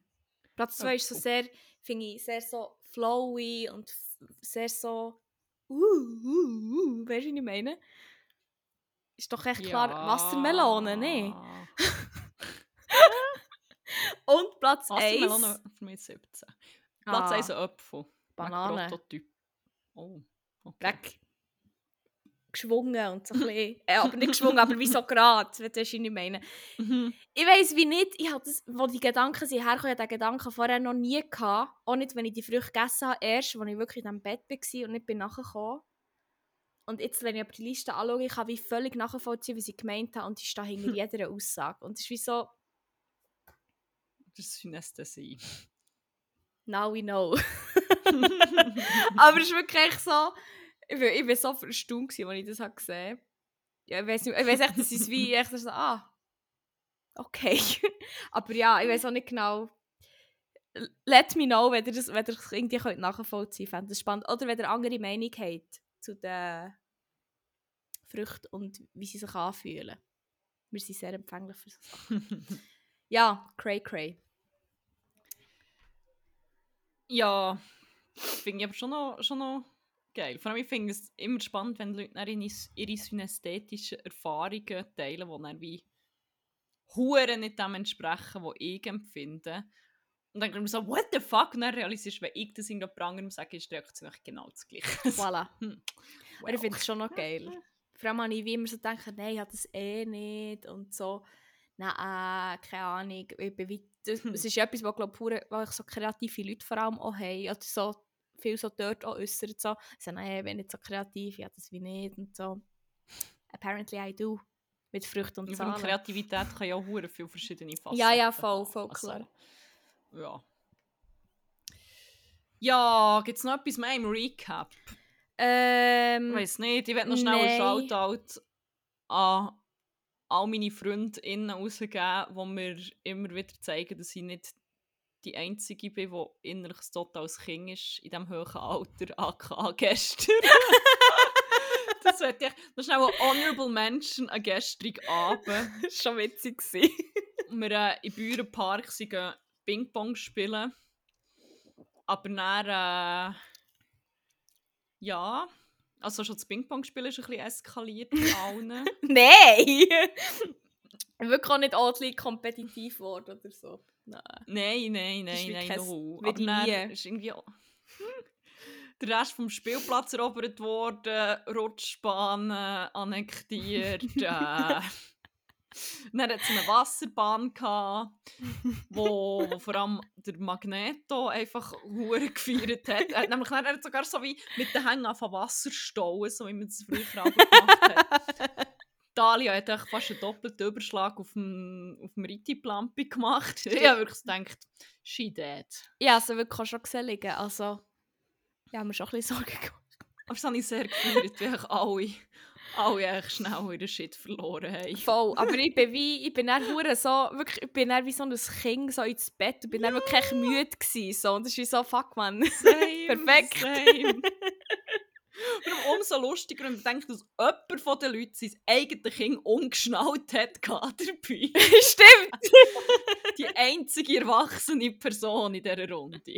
Platz 2 ist so sehr, finde ich, sehr so flowy und sehr so... Uh, uh, uh, weißt du, was ich meine? Ist doch echt klar Wassermelone, ne? [laughs] Und Platz 1. Wassermelone für mich 17. Platz Ah, 1 ein Apfel. Banane. Prototyp. Oh, okay. Geschwungen und so ein [laughs] bisschen. Äh, aber nicht geschwungen, aber wie so gerade, wenn du weißt, was ich meine. Mhm. Ich weiss wie nicht, ich hatte das, wo die Gedanken sind hergekommen, ich hatte den Gedanken vorher noch nie gehabt. Auch nicht, wenn ich die Früchte gegessen habe, erst, als ich wirklich in diesem Bett war und nicht bin nachgekommen. Und jetzt, wenn ich aber die Liste anschaue, ich kann wie völlig nachvollziehen, was ich gemeint habe und ich stehe hinter [laughs] jeder Aussage. Und es ist wie so, Das ist Synästhesie. now we know. [laughs] aber es ist wirklich so, ich bin, ich so verstaunt, gewesen, als ich das gesehen habe. Ja, ich weiß nicht, ich weiß echt, das ist wie echt so, ah, okay. [laughs] aber ja, ich weiß auch nicht genau. Let me know, wenn ihr das, wenn ihr das irgendwie könnt nachvollziehen könnt. Fände das spannend. Oder wenn ihr andere Meinung habt zu den Früchten und wie sie sich anfühlen. Wir sind sehr empfänglich für so Sachen. [laughs] Ja, cray cray. ja, finde ich aber schon noch, schon noch geil. Vor allem, ich finde es immer spannend, wenn Leute dann ihre, synästhetischen Erfahrungen teilen, die dann wie Huren nicht dem entsprechen, die ich empfinde. Und dann denke ich mir so, what the fuck? Und dann realisierst du, wenn ich das irgendjemand anderem sage, ist die Reaktion genau das Gleiche. [laughs] Voilà. Hm. Aber ich finde es schon noch geil. Vor allem habe ich wie immer so gedacht, nein, ich habe das eh nicht und so. Nein, äh, keine Ahnung. Ich bin wie, das, Hm. es ist etwas, was, glaub, pure, was so kreative Leute vor allem auch haben. Oder so viel so dort auch äußern. So. Sie sagen, nein, ich bin nicht so kreativ, habe das wie nicht und so. Apparently I do. Mit Früchten und Ja, Zahlen. Kreativität kann ja auch viele verschiedene Facetten [laughs] Ja, ja, voll, voll klar. ja. Ja, gibt es noch etwas mehr im Recap? Ähm, Ich weiß nicht, ich werde noch schnell einen nein. Shoutout an all meine FreundInnen rausgeben, die mir immer wieder zeigen, dass ich nicht die Einzige bin, die innerlich ein totales Kind ist in diesem hohen Alter, [laughs] aka gestern. [laughs] das wird ich noch schnell ein Honorable Mention an gestrigen Abend. [laughs] das war schon witzig. wir äh, im Bürenpark sind Ping-Pong spielen. Aber dann äh, Ja, also schon das Ping-Pong-Spiel ist ein bisschen eskaliert bei allen. Nein! Wirklich auch nicht ordentlich kompetitiv geworden oder so. Nein. Nein, nein, nein, kein- no. Aber dann ist irgendwie auch- [laughs] der Rest vom Spielplatz erobert worden, Rutschbahnen annektiert. äh. [laughs] Dann hat es eine Wasserbahn, gehabt, wo, wo vor allem der Magneto einfach hure gefeiert hat. Er hat nämlich er hat sogar so wie mit den Hängen von Wasser stauen, so wie man es früher auch gemacht hat. [laughs] Dalia hat echt fast einen doppelten Überschlag auf dem, auf dem Ritti-Plampi gemacht. [laughs] Ich habe wirklich gedacht, she dead. Ja, also wirklich auch schon gesehen liegen. Also, ja, mir schon ein bisschen Sorgen gemacht. Aber das habe ich sehr gefeiert, wie eigentlich alle, alle eigentlich schnell ihren Shit verloren haben. Voll. Aber [laughs] ich bin wie, ich bin dann so, wirklich, ich bin dann wie so ein Kind so ins Bett und bin dann wirklich echt müde gewesen. So. Und das ist wie so, fuck man. [laughs] Perfekt. Darum umso lustiger, wenn man denkt, dass jemand von den Leuten sein eigenes Kind ungeschnallt hat dabei. [laughs] Stimmt! [laughs] Die einzige erwachsene Person in dieser Runde. [laughs]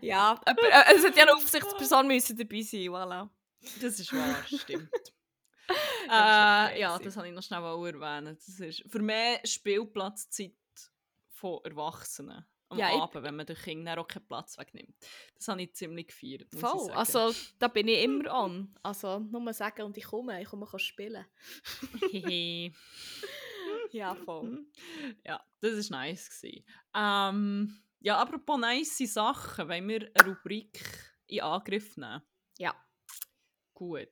Ja, aber äh, es hat ja eine Aufsichtsperson müssen dabei sein, voilà. Das ist wahr, stimmt. äh, ja, gewesen. das habe ich noch schnell erwähnen. Das ist für mich Spielplatzzeit von Erwachsenen. Am Ja, ich- Abend, wenn man den Kindern auch keinen Platz wegnimmt. Das habe ich ziemlich gefeiert. ich Voll. Also, da bin ich immer [laughs] an. Also, nur mal sagen und ich komme, ich komme kann spielen. Hehe. [laughs] Ja, voll. [laughs] ja, das war nice. Gewesen. Ähm, ja, apropos nice Sachen, wenn wir eine Rubrik in Angriff nehmen. Ja. Gut,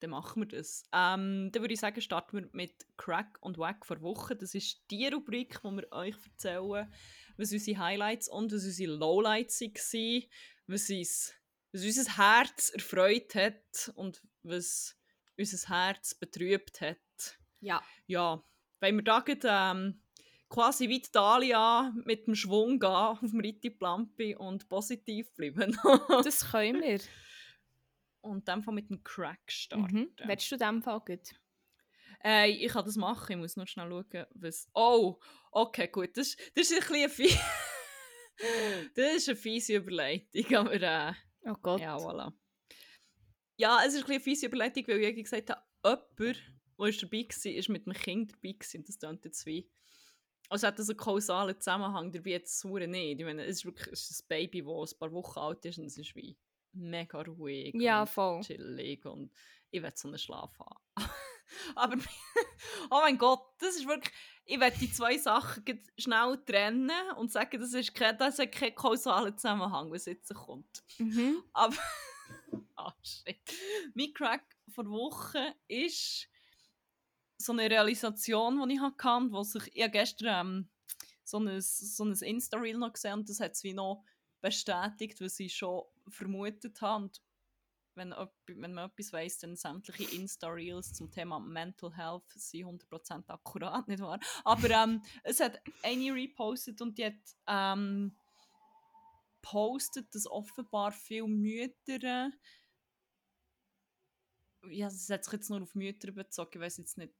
dann machen wir das. Ähm, dann würde ich sagen, starten wir mit Crack und Wack vor Woche. Das ist die Rubrik, wo wir euch erzählen, was unsere Highlights und was unsere Lowlights waren, was, uns, was unser Herz erfreut hat und was unser Herz betrübt hat. Ja. Ja, wenn wir da gerade, ähm, quasi wie die Dalia mit dem Schwung gehen auf dem Ritti Plampi und positiv bleiben. [laughs] Das können wir. und dann mit dem Crack starten. Mhm. Willst du dem Fall gut? Äh, ich kann das machen, ich muss nur schnell schauen, was... Oh, okay, gut, das, das ist ein bisschen [laughs] Das ist eine fiese Überleitung, aber äh, Oh Gott. ja, voilà. Ja, es ist ein bisschen eine fiese Überleitung, weil ich gesagt habe, jemand, der dabei war, ist mit dem Kind dabei gewesen. Das klingt jetzt wie... Also hat das einen kausalen Zusammenhang, dabei jetzt verdammt nicht. Ich meine, es ist wirklich es ist ein Baby, das ein paar Wochen alt ist und es ist wie mega ruhig Ja, und voll. chillig und ich will so einen Schlaf haben. [laughs] Aber, [laughs] oh mein Gott, das ist wirklich, ich will die zwei Sachen schnell trennen und sagen, das, ist kein, das hat keinen kausalen Zusammenhang, was jetzt kommt. Mhm. Aber, [laughs] ah shit. Mein Crack vor Woche ist so eine Realisation, die ich hatte, wo sich, ich habe gestern ähm, so ein, so ein Insta-Reel noch gesehen und das hat es wie noch bestätigt, was ich schon vermutet habe. Und wenn, wenn man etwas weiss, dann sämtliche Insta-Reels zum Thema Mental Health sind 100% akkurat, nicht wahr? Aber ähm, es hat eine repostet und die hat ähm, postet, dass offenbar viele Mütter ja, es hat sich jetzt nur auf Mütter bezogen, ich weiß jetzt nicht,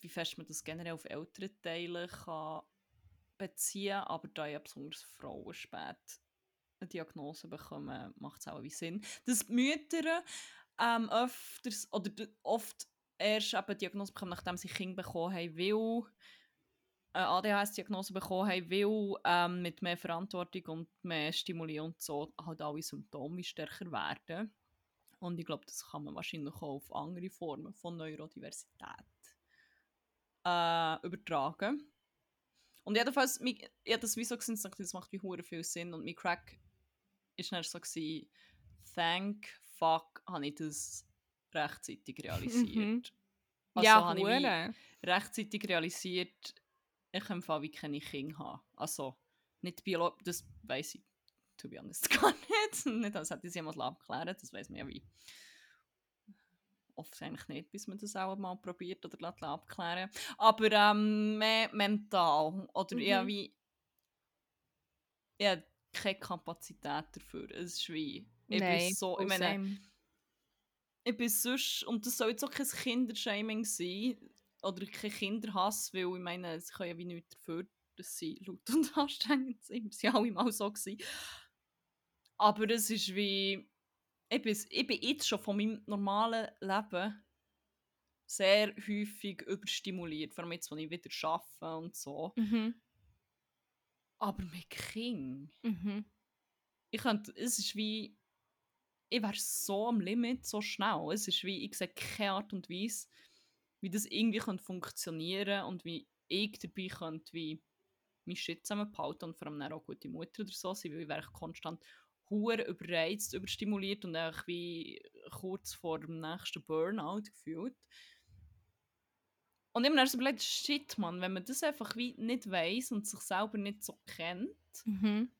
wie fest man das generell auf ältere Teile kann beziehen aber da ja besonders Frauen spät eine Diagnose bekommen, macht es auch Sinn. Dass Mütter ähm, öfters, oder oft erst eben Diagnose bekommen, nachdem sie Kinder bekommen haben, weil eine ADHS-Diagnose bekommen haben, weil ähm, mit mehr Verantwortung und mehr Stimuli und so halt alle Symptome stärker werden. Und ich glaube, das kann man wahrscheinlich auch auf andere Formen von Neurodiversität äh, übertragen. Und jedenfalls, ich habe das wie so gesehen, das macht wie hure viel Sinn. Und mein Crack war dann so, gewesen, thank fuck, habe ich das rechtzeitig realisiert. Mhm. Also ja, habe ich rechtzeitig realisiert, ich im Fall wie keine Kinder haben. Also, nicht biologisch, das weiß ich, to be honest, [laughs] gar nicht. nicht als hätte ich es jemand abklären das weiß man ja wie. Oft eigentlich nicht, bis man das auch mal probiert oder abklären Aber ähm, mehr mental. Oder ja, Mhm. wie. Ja, keine Kapazität dafür. Es ist wie. Ich Nein, bin so. Ich meine, same. ich bin sonst, und das soll jetzt auch kein Kindershaming sein, oder kein Kinderhass, weil ich meine, sie können ja wie nichts dafür, dass sie laut und [laughs] anstrengend sind. Wir waren alle mal so. Gewesen. Aber es ist wie, ich bin, ich bin jetzt schon von meinem normalen Leben sehr häufig überstimuliert, vor allem jetzt, wenn ich wieder arbeite und so. Mhm. Aber mit King, Mhm. ich könnte, es ist wie, ich wäre so am Limit, so schnell. Es ist wie, ich sehe keine Art und Weise, wie das irgendwie könnte funktionieren und wie ich dabei könnte, wie mein Shit zusammenbehalten und vor allem auch gute Mutter oder so sein, weil ich wäre konstant hure überreizt, überstimuliert und auch wie kurz vor dem nächsten Burnout gefühlt. Und immer so überlegt, shit, man, wenn man das einfach wie nicht weiß und sich selber nicht so kennt Mhm.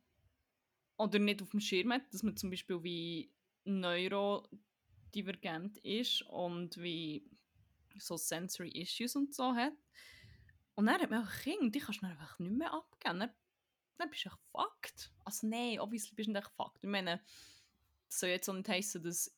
oder nicht auf dem Schirm hat, dass man zum Beispiel wie neurodivergent ist und wie so Sensory Issues und so hat. Und dann hat man einfach Kinder, die kannst du einfach nicht mehr abgeben. Dann, dann bist du echt fucked. Also nein, obviously bist du nicht echt fucked. Ich meine, das soll jetzt auch nicht heissen, dass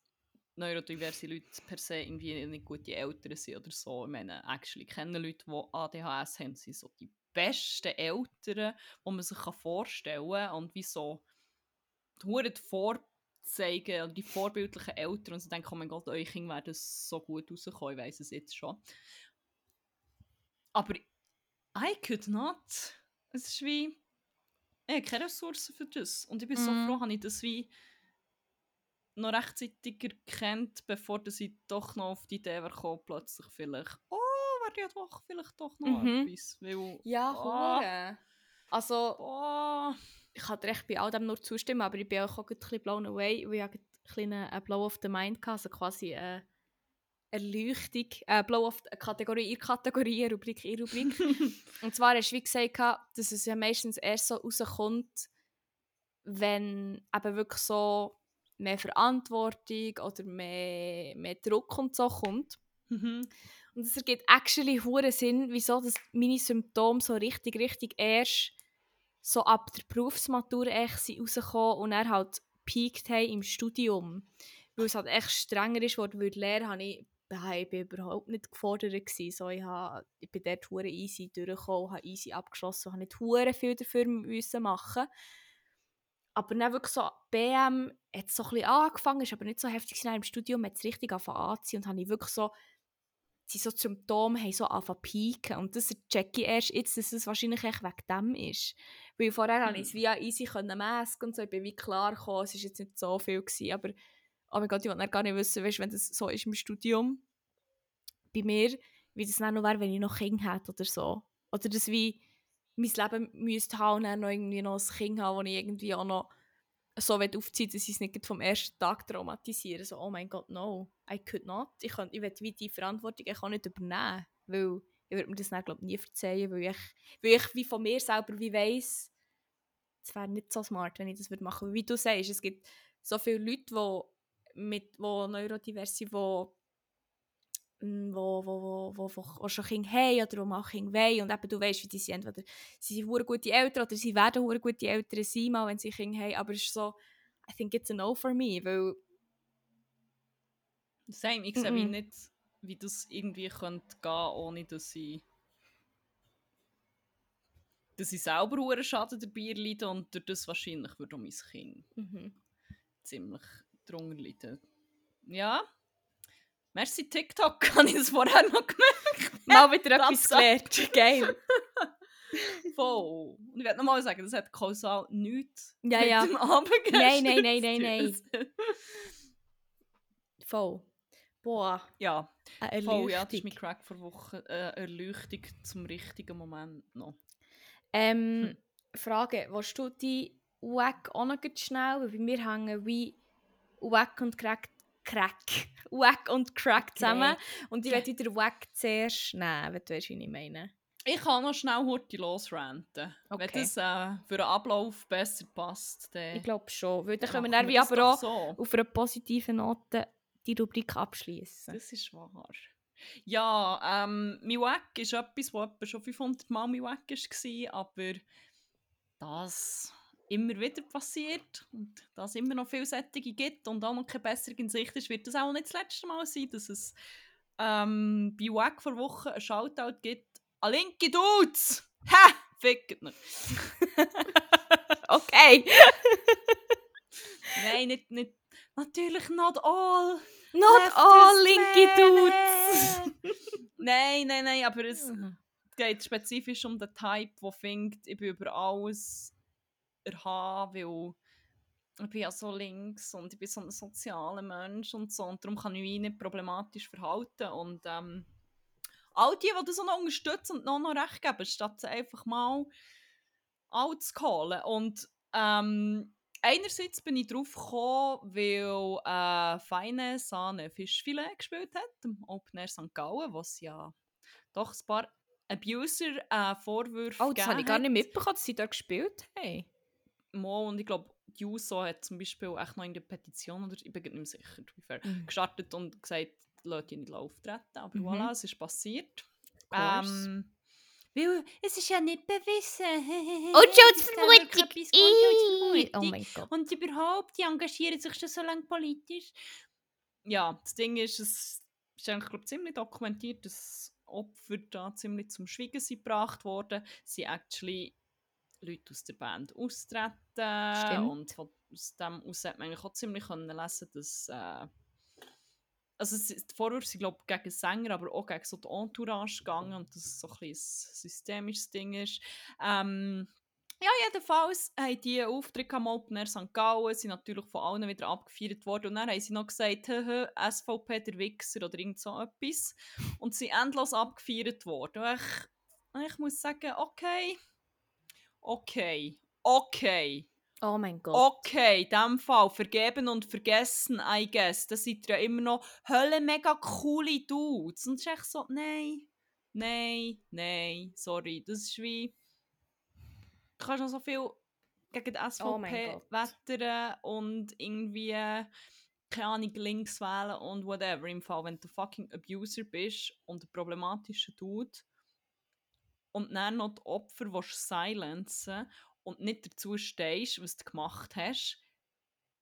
neurodiverse Leute per se irgendwie nicht gute Eltern sind oder so. Ich meine, actually kennen Leute, die ADHS haben, sind so die besten Eltern, die man sich vorstellen kann und wie so die Vorzeigen oder die vorbildlichen Eltern und sie denken, oh mein Gott, eure Kinder werden so gut rauskommen, ich weiss es jetzt schon. Aber I could not. Es ist wie, ich habe keine Ressourcen für das. Und ich bin so Mhm. froh, habe ich das wie noch rechtzeitig erkannt, bevor ich doch noch auf die Idee war gekommen, plötzlich vielleicht, oh, wäre ja doch vielleicht doch noch Mhm. etwas. Weil, Ja, Ah. hure. Also, oh, ich kann dir echt bei all dem nur zustimmen, aber ich bin auch ein bisschen blown away, weil ich hatte ein kleinen äh, Blow of the Mind hatte, also quasi eine Erleuchtung, äh, Blow of eine Kategorie, in Kategorie, eine Rubrik, in Rubrik. [laughs] Und zwar hast du wie gesagt, dass es ja meistens erst so rauskommt, wenn eben wirklich so mehr Verantwortung oder mehr, mehr Druck und so kommt. Mhm. Und es ergibt actually hure Sinn, wieso dass meine Symptome so richtig, richtig erst so ab der Berufsmatur echt rausgekommen und er halt peaked haben im Studium. Weil es halt echt strenger ist worden, weil die Lehre habe ich, ich bin überhaupt nicht gefordert gewesen. So, ich, habe, ich bin dort easy durchgekommen, habe easy abgeschlossen, habe nicht viel dafür müssen machen aber dann wirklich so, BM hat so ein bisschen angefangen, ist aber nicht so heftig gewesen. Im Studium hat es richtig angefangen anzuziehen und habe ich wirklich so die so Symptome haben so angefangen pieken. Und das checke ich erst jetzt, dass es wahrscheinlich echt wegen dem ist. Weil vorher konnte ich es via easy können masken und so, ich bin wie klar gekommen, es war jetzt nicht so viel. Gewesen, aber oh mein Gott, ich wollte gar nicht wissen, weißt, wenn das so ist im Studium, bei mir, wie das dann noch wäre, wenn ich noch Kinder hätte oder so. Oder dass wie mein Leben müsste haben und dann noch irgendwie noch ein Kind haben, das ich irgendwie auch noch so aufziehe, dass ich es nicht vom ersten Tag traumatisiere. So, oh mein Gott, no, I could not. Ich, kann, ich will wie die Verantwortung ich kann nicht übernehmen, weil ich würde mir das dann, glaub, nie verzeihen, weil ich, weil ich wie von mir selber wie weiss, es wäre nicht so smart, wenn ich das würde machen. Wie du sagst, es gibt so viele Leute, die mit wo neurodiverse, die wo, wo, wo, wo, wo, schon Kinder haben oder wo mal Kinder wollen und eben du weißt, wie die sind. Entweder sie sind gute Eltern oder sie werden gute Eltern sein, mal, wenn sie Kinder haben. Aber es ist so, I think it's a no for me, weil Same, ich sehe wie Mhm. nicht, wie das irgendwie könnte gehen, ohne dass ich dass ich selber hohen Schaden dabei leide und durch das wahrscheinlich würde auch mein Kind mhm. ziemlich drunter leiden. Ja. Merci TikTok, [laughs] habe ich das vorher noch gemerkt. [laughs] mal wieder etwas gelernt. Geil. [laughs] Voll. Und ich werde nochmal sagen, das hat kausal nichts Ja, mit ja. dem Abend Nein, nein, nein, nein, tun. Voll. Boah, Ja, eine voll, ja, das ist mein Crack vor Woche. Äh, Erleuchtung zum richtigen Moment noch. Ähm, Hm. Frage, willst du die Wack auch noch schnell? Weil bei mir hängen wie Wack und Crack, Crack, [laughs] Wack und Crack zusammen. Und ich Okay. werde den Wack zuerst nehmen, wenn du weißt, wie ich meine. Ich kann noch schnell heute losranten. Wenn Okay. das äh, für den Ablauf besser passt, dann Ich glaube schon. Weil dann können wir dann das aber auch so. auf einer positiven Note die Rubrik abschließen. Das ist wahr. Ja, ähm, mein Wack ist etwas, etwa schon 500 Mal mein Wack war, aber das immer wieder passiert und da es immer noch viele Sättige gibt und auch noch keine Besserung in Sicht ist, wird das auch nicht das letzte Mal sein, dass es ähm, bei Wack vor Wochen ein Shoutout gibt an linke Dudes! [laughs] Ha! Fickt nicht! [laughs] okay. Nein, nicht, nicht natürlich not all. Not all linke Dudes. [laughs] nein, nein, nein, aber es Mhm. geht spezifisch um den Type, der findet, ich bin über alles erhaben, weil ich bin ja so links und ich bin so ein sozialer Mensch und so und darum kann ich mich nicht problematisch verhalten und ähm, all die, die das noch unterstützen und noch, noch recht geben, statt sie einfach mal alt zu callen und ähm, einerseits bin ich drauf gekommen, weil äh, Feine Sahne Fischfilet gespielt hat, im Open Air St. Gallen, was ja doch ein paar Abuser-Vorwürfe Oh, das habe ich gar nicht mitbekommen, dass sie dort gespielt haben. Mo und ich glaube, die Juso hat zum Beispiel echt noch in der Petition, oder ich bin nicht mehr sicher, to be fair, Mhm. gestartet und gesagt, Leute die nicht auftreten. Aber Mhm. voilà, es ist passiert. Ähm, weil es ist ja nicht bewiesen. [laughs] Unschuldsvermutung! Ih, Oh mein Gott. Und überhaupt, die engagieren sich schon so lange politisch. Ja, das Ding ist, es ist eigentlich glaub, ziemlich dokumentiert, dass Opfer da ziemlich zum Schweigen sind gebracht worden. Sie actually Leute aus der Band austreten. Stimmt. Und von, aus dem aus hat man eigentlich auch ziemlich können lesen, dass. Äh, also es, die Vorwürfe sind glaube gegen Sänger, aber auch gegen so die Entourage gegangen und dass es so ein, ein systemisches Ding ist. Ähm, ja, jedenfalls haben die Auftritte am Open Air St. Gallen sind natürlich von allen wieder abgefeiert worden und dann haben sie noch gesagt, «Haha, SVP der Wichser oder irgend so etwas und sie sind endlos abgefeiert worden. Ich, ich muss sagen, okay, okay, okay. Oh mein Gott. Okay, in dem Fall vergeben und vergessen, I guess. Das sind ja immer noch Hölle mega coole Dudes. Und es ist echt so, nein, nein, nein, sorry. Das ist wie. Du kannst noch so viel gegen die Oh SVP Gott. wettern und irgendwie, keine Ahnung, links wählen und whatever. Im Fall, wenn du fucking Abuser bist und ein problematischer Dude und dann noch die Opfer willst silenzen und nicht dazu stehst, was du gemacht hast,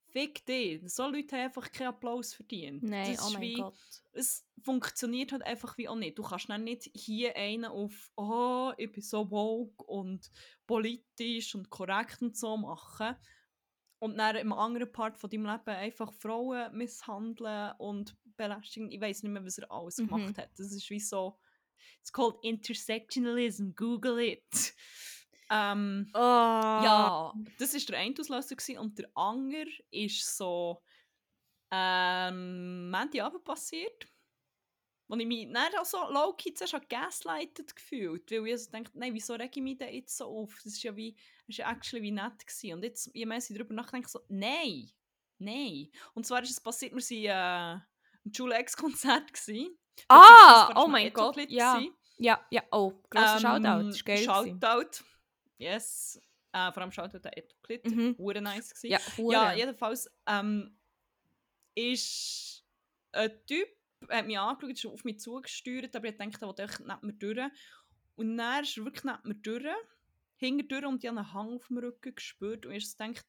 fick dich. So Leute haben einfach keinen Applaus verdient. Nein, Das oh mein wie, Gott. Es funktioniert halt einfach wie auch nicht. Du kannst dann nicht hier einen auf «Oh, ich bin so woke und politisch und korrekt und so» machen und dann im anderen Part von deinem Leben einfach Frauen misshandeln und belästigen. Ich weiß nicht mehr, was er alles Mhm. gemacht hat. Das ist wie so... It's called intersectionalism. Google it. Ähm, Oh. ja, das war der eine Auslöser gewesen. und der andere ist so ähm, Montagabend passiert. Wo ich mich dann auch so low-key zuerst gaslighted gefühlt, weil ich so dachte, nein, wieso rege ich mich denn jetzt so auf? Das ist ja wie, das ist ja actually wie nett gewesen. Und jetzt, je mehr ich darüber nachdenke, so, nein, nein. Und zwar ist es passiert, wir waren äh, im Schule-Ex-Konzert gewesen. Ah, oh mein Gott, ja. gewesen. Ja, ja, oh, grosser Ähm, Shoutout, ist geil. gewesen. Shoutout. Yes. Äh, vor allem Shoutout an Etoklit. Mhm. Hure nice gewesen. Ja, Ja, jedenfalls ähm, ist ein Typ, hat mich angeschaut, ist auf mich zugesteuert, aber ich dachte, er will neben mir durch. Und dann ist er wirklich neben mir durch, hinter durch und ich habe einen Hang auf dem Rücken gespürt und ich gedacht,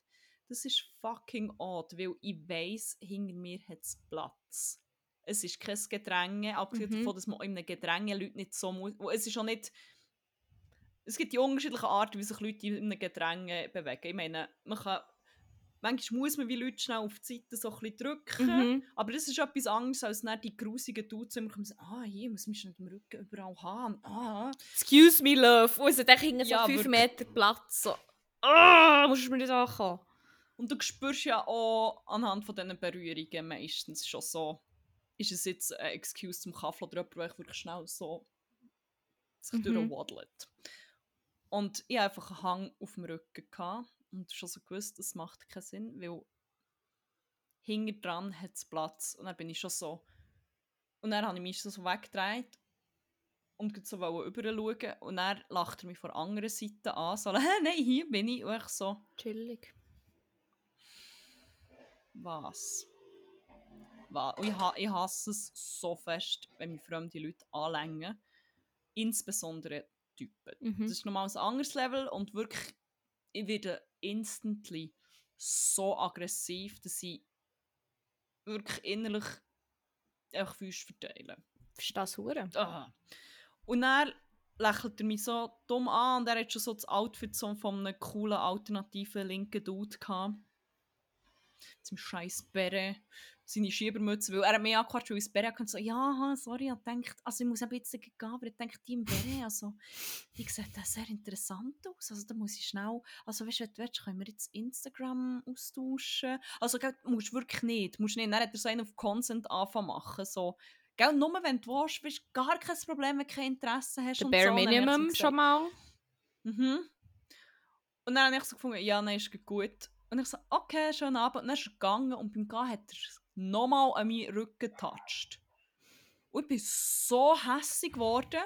das ist fucking odd, weil ich weiss, hinter mir hat es Platz. Es ist kein Gedränge, abgesehen Mhm. davon, dass man in einem Gedränge Leute nicht so muss. Es ist auch nicht. Es gibt die unterschiedlichen Arten, wie sich Leute in einem Gedränge bewegen. Ich meine, man kann, manchmal muss man wie Leute schnell auf die Seite so ein bisschen drücken. Mhm. Aber das ist etwas anderes, als dann die grusigen Dudes immer kommen sagen, ah, hier muss mich schon im Rücken überall haben. Ah. Excuse me, love. Und es hat hinten so Ja, 5 wirklich. Meter Platz. So. Ah, musst du mir nicht ankommen. Und du spürst ja auch anhand von diesen Berührungen meistens schon so, ist es jetzt ein Excuse zum Kaffee oder jemand, der echt wirklich schnell so sich Mhm. durchwaddelt. Und ich hatte einfach einen Hang auf dem Rücken gehabt und schon so gewusst, das macht keinen Sinn, weil hinten dran hat es Platz. Und dann bin ich schon so. Und dann habe ich mich so weggedreht und so rüber. Und dann lacht er mich von der anderen Seite an, so, [laughs] «Hä, nein, hier bin ich. Und ich so, Chillig. Was? Was? Und ich, ha ich hasse es so fest, wenn mich fremde Leute anlängen. Insbesondere Typen. Mhm. Das ist nochmal ein anderes Level und wirklich, ich werde instantly so aggressiv, dass ich wirklich innerlich einfach Füße verteile. Verstehst das hure? Ah. Und dann lächelt er mich so dumm an und er hat schon so das Outfit so von einem coolen alternativen linken Dude gehabt. zum scheiß Bären, seine Schiebermütze, weil er hat mich angequatscht, weil ich das Bären hatte, so, ja, sorry, ich denkt, also ich muss ein bisschen gehen, aber ich denke, die im Bären, also, die sieht das sehr interessant aus, also da muss ich schnell, also weißt du, wenn du willst, können wir jetzt Instagram austauschen, also gell, musst wirklich nicht, musst nicht, dann hat er so einen auf Consent anfangen machen, so, Gell, nur wenn du willst, bist gar kein Problem, wenn du kein Interesse hast. Der und Bare so. Und Minimum schon mal. Mhm. Und dann habe ich so gefunden, ja, nein, ist gut. Und ich so, okay, schönen Abend. Und dann ist er gegangen und beim Gehen hat er nochmal an meinen Rücken getatscht. Und ich bin so hässig geworden.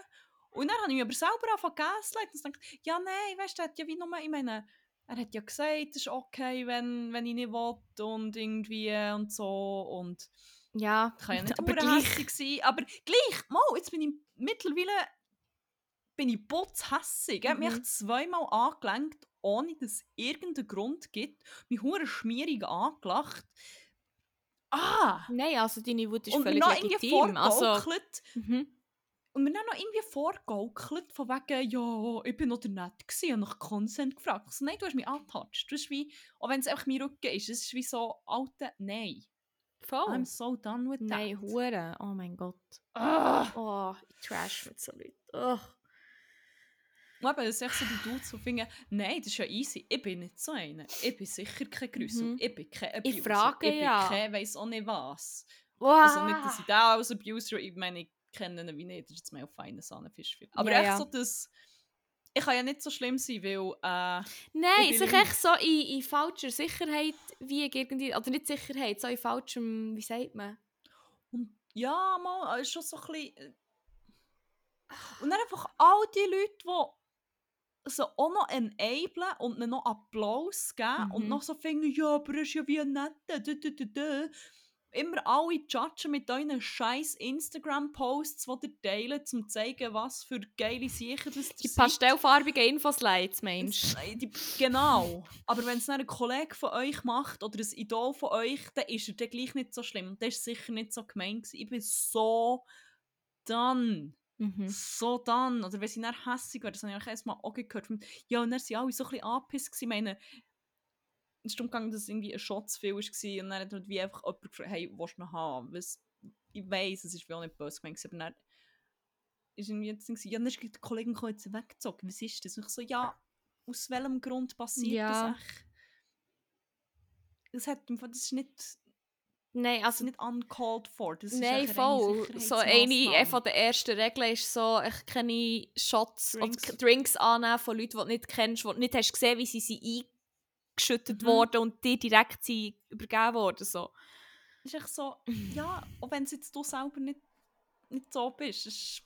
Und dann habe ich mich aber selber angefangen zu gaslighten und dachte, ja, nein, weißt du, er hat ja wie nur, ich meine, er hat ja gesagt, es ist okay, wenn, wenn ich nicht will und irgendwie und so. Und Ja, ich kann ja nicht aber gleich. sein, aber gleich, mal, jetzt bin ich mittlerweile bin ich putzhässig. Er hat mich Mhm. zweimal angelenkt, ohne dass es irgendeinen Grund gibt. Mich hure schmierig angelacht. Ah! Nein, also deine Wut ist und völlig legitim. Also, mhm. Und mir dann noch irgendwie vorgaukelt, von wegen, ja, ich bin noch nett gewesen und nach Consent gefragt. Ich So, nein, du hast mich angetatscht. Du hast wie, auch wenn es einfach mein Rücken ist, es ist wie so, alter, nein. Voll. I'm so done with Oh. Nein, that. Hure. Oh mein Gott. Ah! Oh, ich trash mit so Leuten. Oh. Eben, das ist so die Dudes, die finden, nein, das ist ja easy. Ich bin nicht so einer. Ich bin sicher kein Grüssel. Mhm. Ich bin kein Ich Abuser. frage ich bin ja. kein weiss auch nicht was. Wow. Also nicht, dass ich den als Abuser, ich meine, ich kenne ihn wie nicht, das ist jetzt mehr auf feine Sahnefisch. Aber Ja, echt ja. so, dass ich kann ja nicht so schlimm sein, weil äh, Nein, Ich sich echt so in, in falscher Sicherheit wie irgendwie, oder nicht Sicherheit, so in falschem, wie sagt man? und ja, mal, es ist schon so ein bisschen... äh, Und dann einfach all die Leute, die so auch noch enablen und ihnen noch Applaus geben und Mhm. noch so finden, ja, aber er ist ja wie ein Netter, dü. Immer alle judgen mit euren scheiß Instagram-Posts, die ihr teilt, um zu zeigen, was für geile Sachen das Die ihr seid. pastellfarbigen Infoslides, Mensch. Äh, die- Genau. Aber wenn es dann ein Kollege von euch macht oder ein Idol von euch, dann ist er dann gleich nicht so schlimm. Und das ist sicher nicht so gemein. gewesen. Ich bin so done. Mhm. So done. Oder wenn sie dann hässig werden, das habe ich erstmal auch gehört. Ja, und dann waren alle so ein bisschen angepisst. gewesen. Ich meine, es ist darum gegangen, dass es irgendwie ein Shot zu viel war. Und dann hat halt wie einfach jemand gefragt, hey, willst du noch haben? Was, ich weiss, es ist auch nicht böse gemeint, aber dann ist irgendwie jetzt gewesen, ja, dann ist die Kollegin jetzt weggezogen. Was ist das? Und ich so, ja, aus welchem Grund passiert Ja. das echt? Das, hat, das ist nicht, Nein, ist also nicht uncalled for. Das ist Nein, eine voll. So eine eine von der ersten Regeln ist so, ich keine Shots Drinks. oder Drinks annehmen von Leuten, die du nicht kennst, die du nicht hast gesehen, wie sie sind eingeschüttet Mhm. worden und dir direkt sind übergeben worden. So. Es ist echt so, ja, auch wenn es jetzt du selber nicht, nicht so bist, ist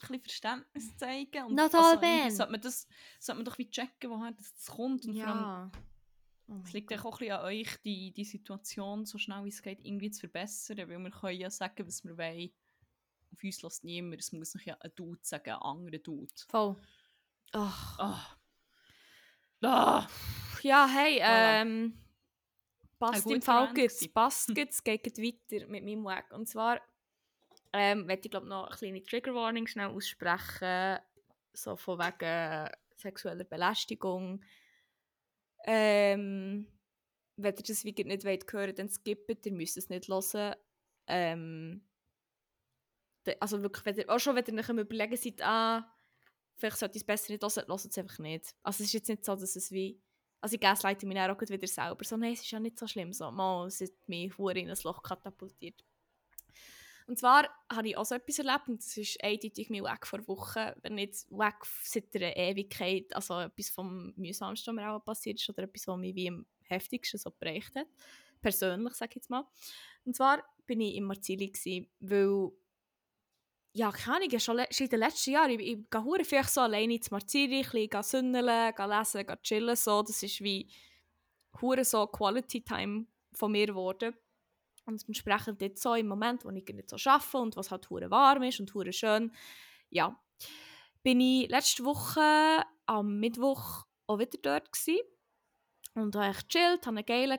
ein bisschen Verständnis zeigen. Und Not also all. Sollte man, das, sollte man doch wie checken, woher das, das kommt. Und vor allem, Oh es mein liegt auch ein bisschen an euch, die, die Situation so schnell wie es geht irgendwie zu verbessern. Weil wir können ja sagen, was wir wollen. Auf uns lässt niemand. Es muss nicht ja ein Dude sagen, ein anderer Dude. Voll. Ach. Ah. Ah. Ja, hey, ähm, passt im Fall gewesen. Passt gut, es geht weiter mit meinem Weg. Und zwar ähm, möchte ich glaube noch eine kleine Trigger Warning schnell aussprechen, so von wegen sexueller Belästigung. Ähm, wenn ihr das gesagt nicht wollt hören dann skippt, ihr müsst es nicht hören. Ähm, also wirklich, wenn ihr, auch schon wenn ihr euch überlegen seid, ah, vielleicht sollte ich es besser nicht hören, hört es einfach nicht. Also es ist jetzt nicht so, dass es wie... Also ich gaslighte mich dann auch wieder selber. So, nein, es ist ja nicht so schlimm. So, mal, es hat mich in ein Loch katapultiert. Und zwar habe ich auch so etwas erlebt und das ist eindeutig mein Weg vor Wochen, wenn nicht Weg seit einer Ewigkeit, also etwas vom mühsamsten was mir auch passiert ist oder etwas, was mich wie am heftigsten so geprägt hat. Persönlich, sage ich jetzt mal. Und zwar bin ich im Marzili, weil ja, keine Ahnung, schon, schon in den letzten Jahren, ich, ich gehe hure viel so alleine ins Marzili, ein bisschen gehen lesen, gehen chillen, so. Das ist wie hure so Quality Time von mir geworden. Und entsprechend jetzt so im Moment, wo ich nicht so arbeite und was halt hure warm ist und hure schön, ja, bin ich letzte Woche am Mittwoch auch wieder dort gewesen. Und habe echt chillt, hatte einen geilen,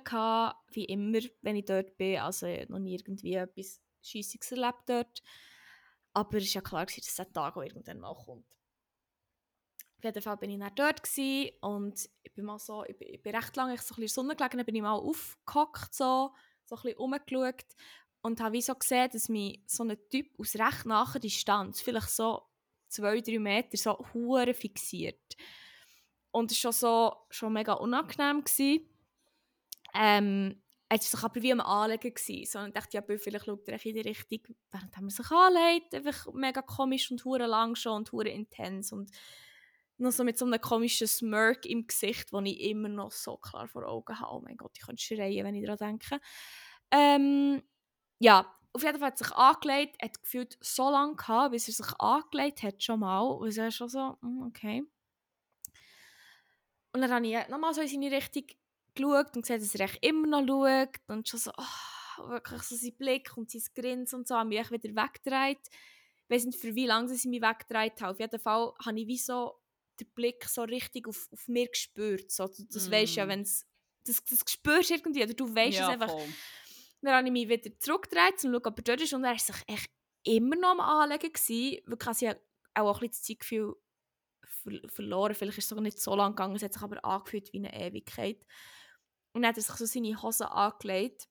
wie immer, wenn ich dort bin. Also noch nie irgendwie etwas Scheissiges erlebt dort. Aber es war ja klar, dass der Tag auch irgendwann mal kommt. Auf jeden Fall bin ich dann dort und ich bin mal so, ich bin, ich bin recht lange so in der Sonne gelegen, bin ich mal aufgehockt, so, so ein bisschen rumgeschaut und habe wie so gesehen, dass mich so ein Typ aus recht naher Distanz, vielleicht so zwei, drei Meter, so hure fixiert. Und es war schon so schon mega unangenehm. Ähm, es war aber wie am Anlegen. So, ich dachte, ja, vielleicht schaut er in die Richtung, während man sich anlegt. Einfach mega komisch und hure lang schon und hure intens. Und noch so mit so einem komischen Smirk im Gesicht, den ich immer noch so klar vor Augen habe. Oh mein Gott, ich könnte schreien, wenn ich daran denke. Ähm, ja, auf jeden Fall hat er sich angelegt, hat gefühlt so lange gehabt, bis er sich angelegt hat schon mal. Und er schon so, mm, okay. Und dann habe ich nochmal so in seine Richtung geschaut und gesehen, dass er immer noch schaut. Und schon so, oh, wirklich so sein Blick und sein Grinsen und so, haben mich wieder weggedreht. Ich weiß nicht, für wie lange sie mich weggedreht haben. Auf jeden Fall habe ich wie so den Blick so richtig auf, auf mir gespürt. So, das mm. weißt ja, wenn das, das spürst irgendwie, oder du weißt ja, es einfach. Voll. Dann habe ich mich wieder zurückgedreht, um zu schauen, ob er dort ist. Und er war sich echt immer noch am Anlegen. Gewesen. Also ich auch, ein bisschen das Zeitgefühl ver verloren. Vielleicht ist es sogar nicht so lange gegangen, es hat sich aber angefühlt wie eine Ewigkeit. Und dann hat er sich so seine Hosen angelegt.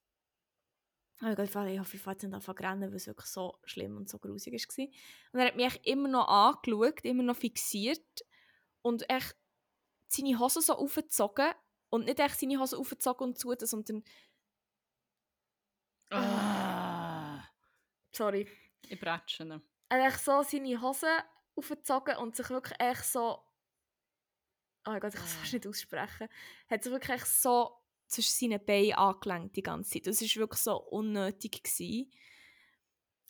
Und ich dachte, ich hoffe, ich jetzt nicht rennen, weil es wirklich so schlimm und so grusig war. Und er hat mich immer noch angeschaut, immer noch fixiert und echt seine Hosen so aufgezogen und nicht echt seine Hosen aufgezogen und zu, sondern Ah. Sorry. Ich bretsche ihn. Er hat so seine Hosen aufgezogen und sich wirklich echt so. Oh mein Gott, ich kann es fast nicht aussprechen. Hat sich wirklich so zwischen seinen Beinen angelenkt die ganze Zeit. Das war wirklich so unnötig. Gewesen.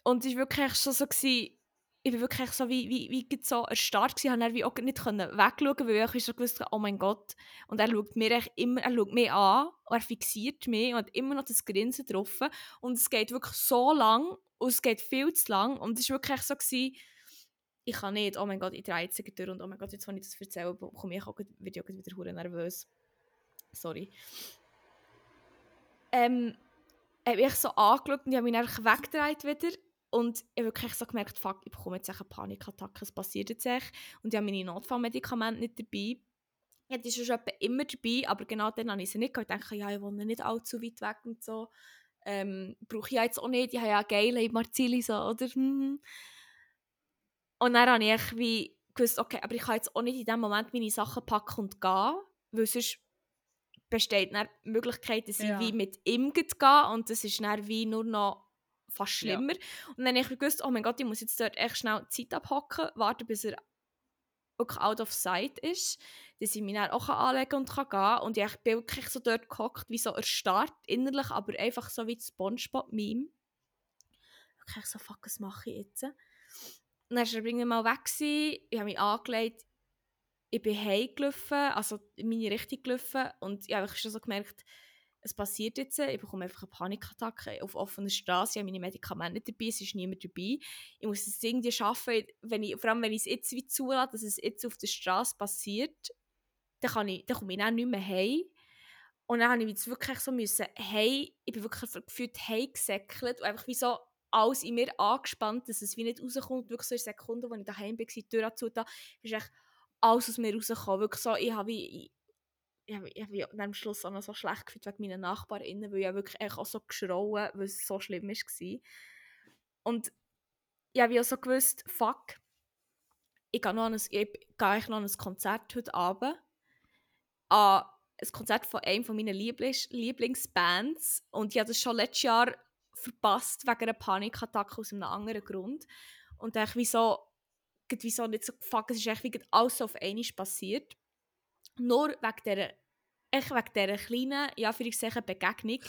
Und es war wirklich schon so, gewesen, ich war wirklich so wie, wie, wie so erstarrt gewesen, habe auch nicht wegschauen weil ich schon gewusst oh mein Gott. Und er schaut mir immer, er schaut mich an, er fixiert mich und hat immer noch das Grinsen drauf. Und es geht wirklich so lang und es geht viel zu lang und es war wirklich so, gewesen, ich kann nicht, oh mein Gott, ich drehe jetzt durch und oh mein Gott, jetzt, wenn ich das erzähle, komme ich auch, werde ich auch wieder nervös. Sorry. Ähm, habe ich so angeschaut und ich habe mich einfach weggedreht und ich habe wirklich so gemerkt, fuck, ich bekomme jetzt eine Panikattacke, es passiert jetzt echt. Und ich habe meine Notfallmedikamente nicht dabei. Ich hatte sie schon immer dabei, aber genau dann habe ich sie nicht. Ich dachte, ja, ich wohne nicht allzu weit weg und so. Ähm, brauche ich jetzt auch nicht, ich habe ja geile Marzili so, oder? Mhm. Und dann habe ich wie gewusst, okay, aber ich kann jetzt auch nicht in dem Moment meine Sachen packen und gehen, weil sonst besteht dann die Möglichkeit, dass ich ja. wie mit ihm gehen und das ist dann wie nur noch fast schlimmer. Ja. Und dann habe ich gewusst, oh mein Gott, ich muss jetzt dort echt schnell Zeit abhocken, warten, bis er wirklich out of sight ist, dass ich mich dann auch anlegen und kann gehen Und ich bin wirklich so dort gehockt, wie so erstarrt innerlich, aber einfach so wie das Spongebob-Meme. Okay, so, fuck, was mache ich jetzt? Und dann war er irgendwann mal weg, gewesen. ich habe mich angelegt, ich bin heimgelaufen, also in meine Richtung gelaufen und ich habe schon so gemerkt, es passiert jetzt, ich bekomme einfach eine Panikattacke auf offener Straße, ich habe meine Medikamente dabei, es ist niemand dabei. Ich muss es irgendwie schaffen, wenn ich, vor allem wenn ich es jetzt wie zulasse, dass es jetzt auf der Straße passiert, dann, kann ich, dann komme ich dann nicht mehr heim. Und dann habe ich jetzt wirklich so müssen, hey, ich bin wirklich gefühlt heimgesäckelt und einfach wie so alles in mir angespannt, dass es wie nicht rauskommt. Wirklich so in Sekunden, als ich daheim war, die Tür zu da, ist echt alles aus mir rausgekommen. Wirklich so, ich habe wie, ich habe, ich habe am Schluss auch noch so schlecht gefühlt wegen meinen NachbarInnen, weil ich wirklich auch so geschrauen, weil es so schlimm war. Und ich habe auch so gewusst, fuck, ich gehe, noch an ein, ich gehe noch an ein Konzert heute Abend. An ein Konzert von einem meiner Lieblings Lieblingsbands. Und ich habe das schon letztes Jahr verpasst wegen einer Panikattacke aus einem anderen Grund. Und ich wieso, wieso nicht so, fuck, es ist wie alles auf einmal passiert. Nur wegen dieser, echt wegen dieser kleinen, ja, für ich sagen, Begegnung.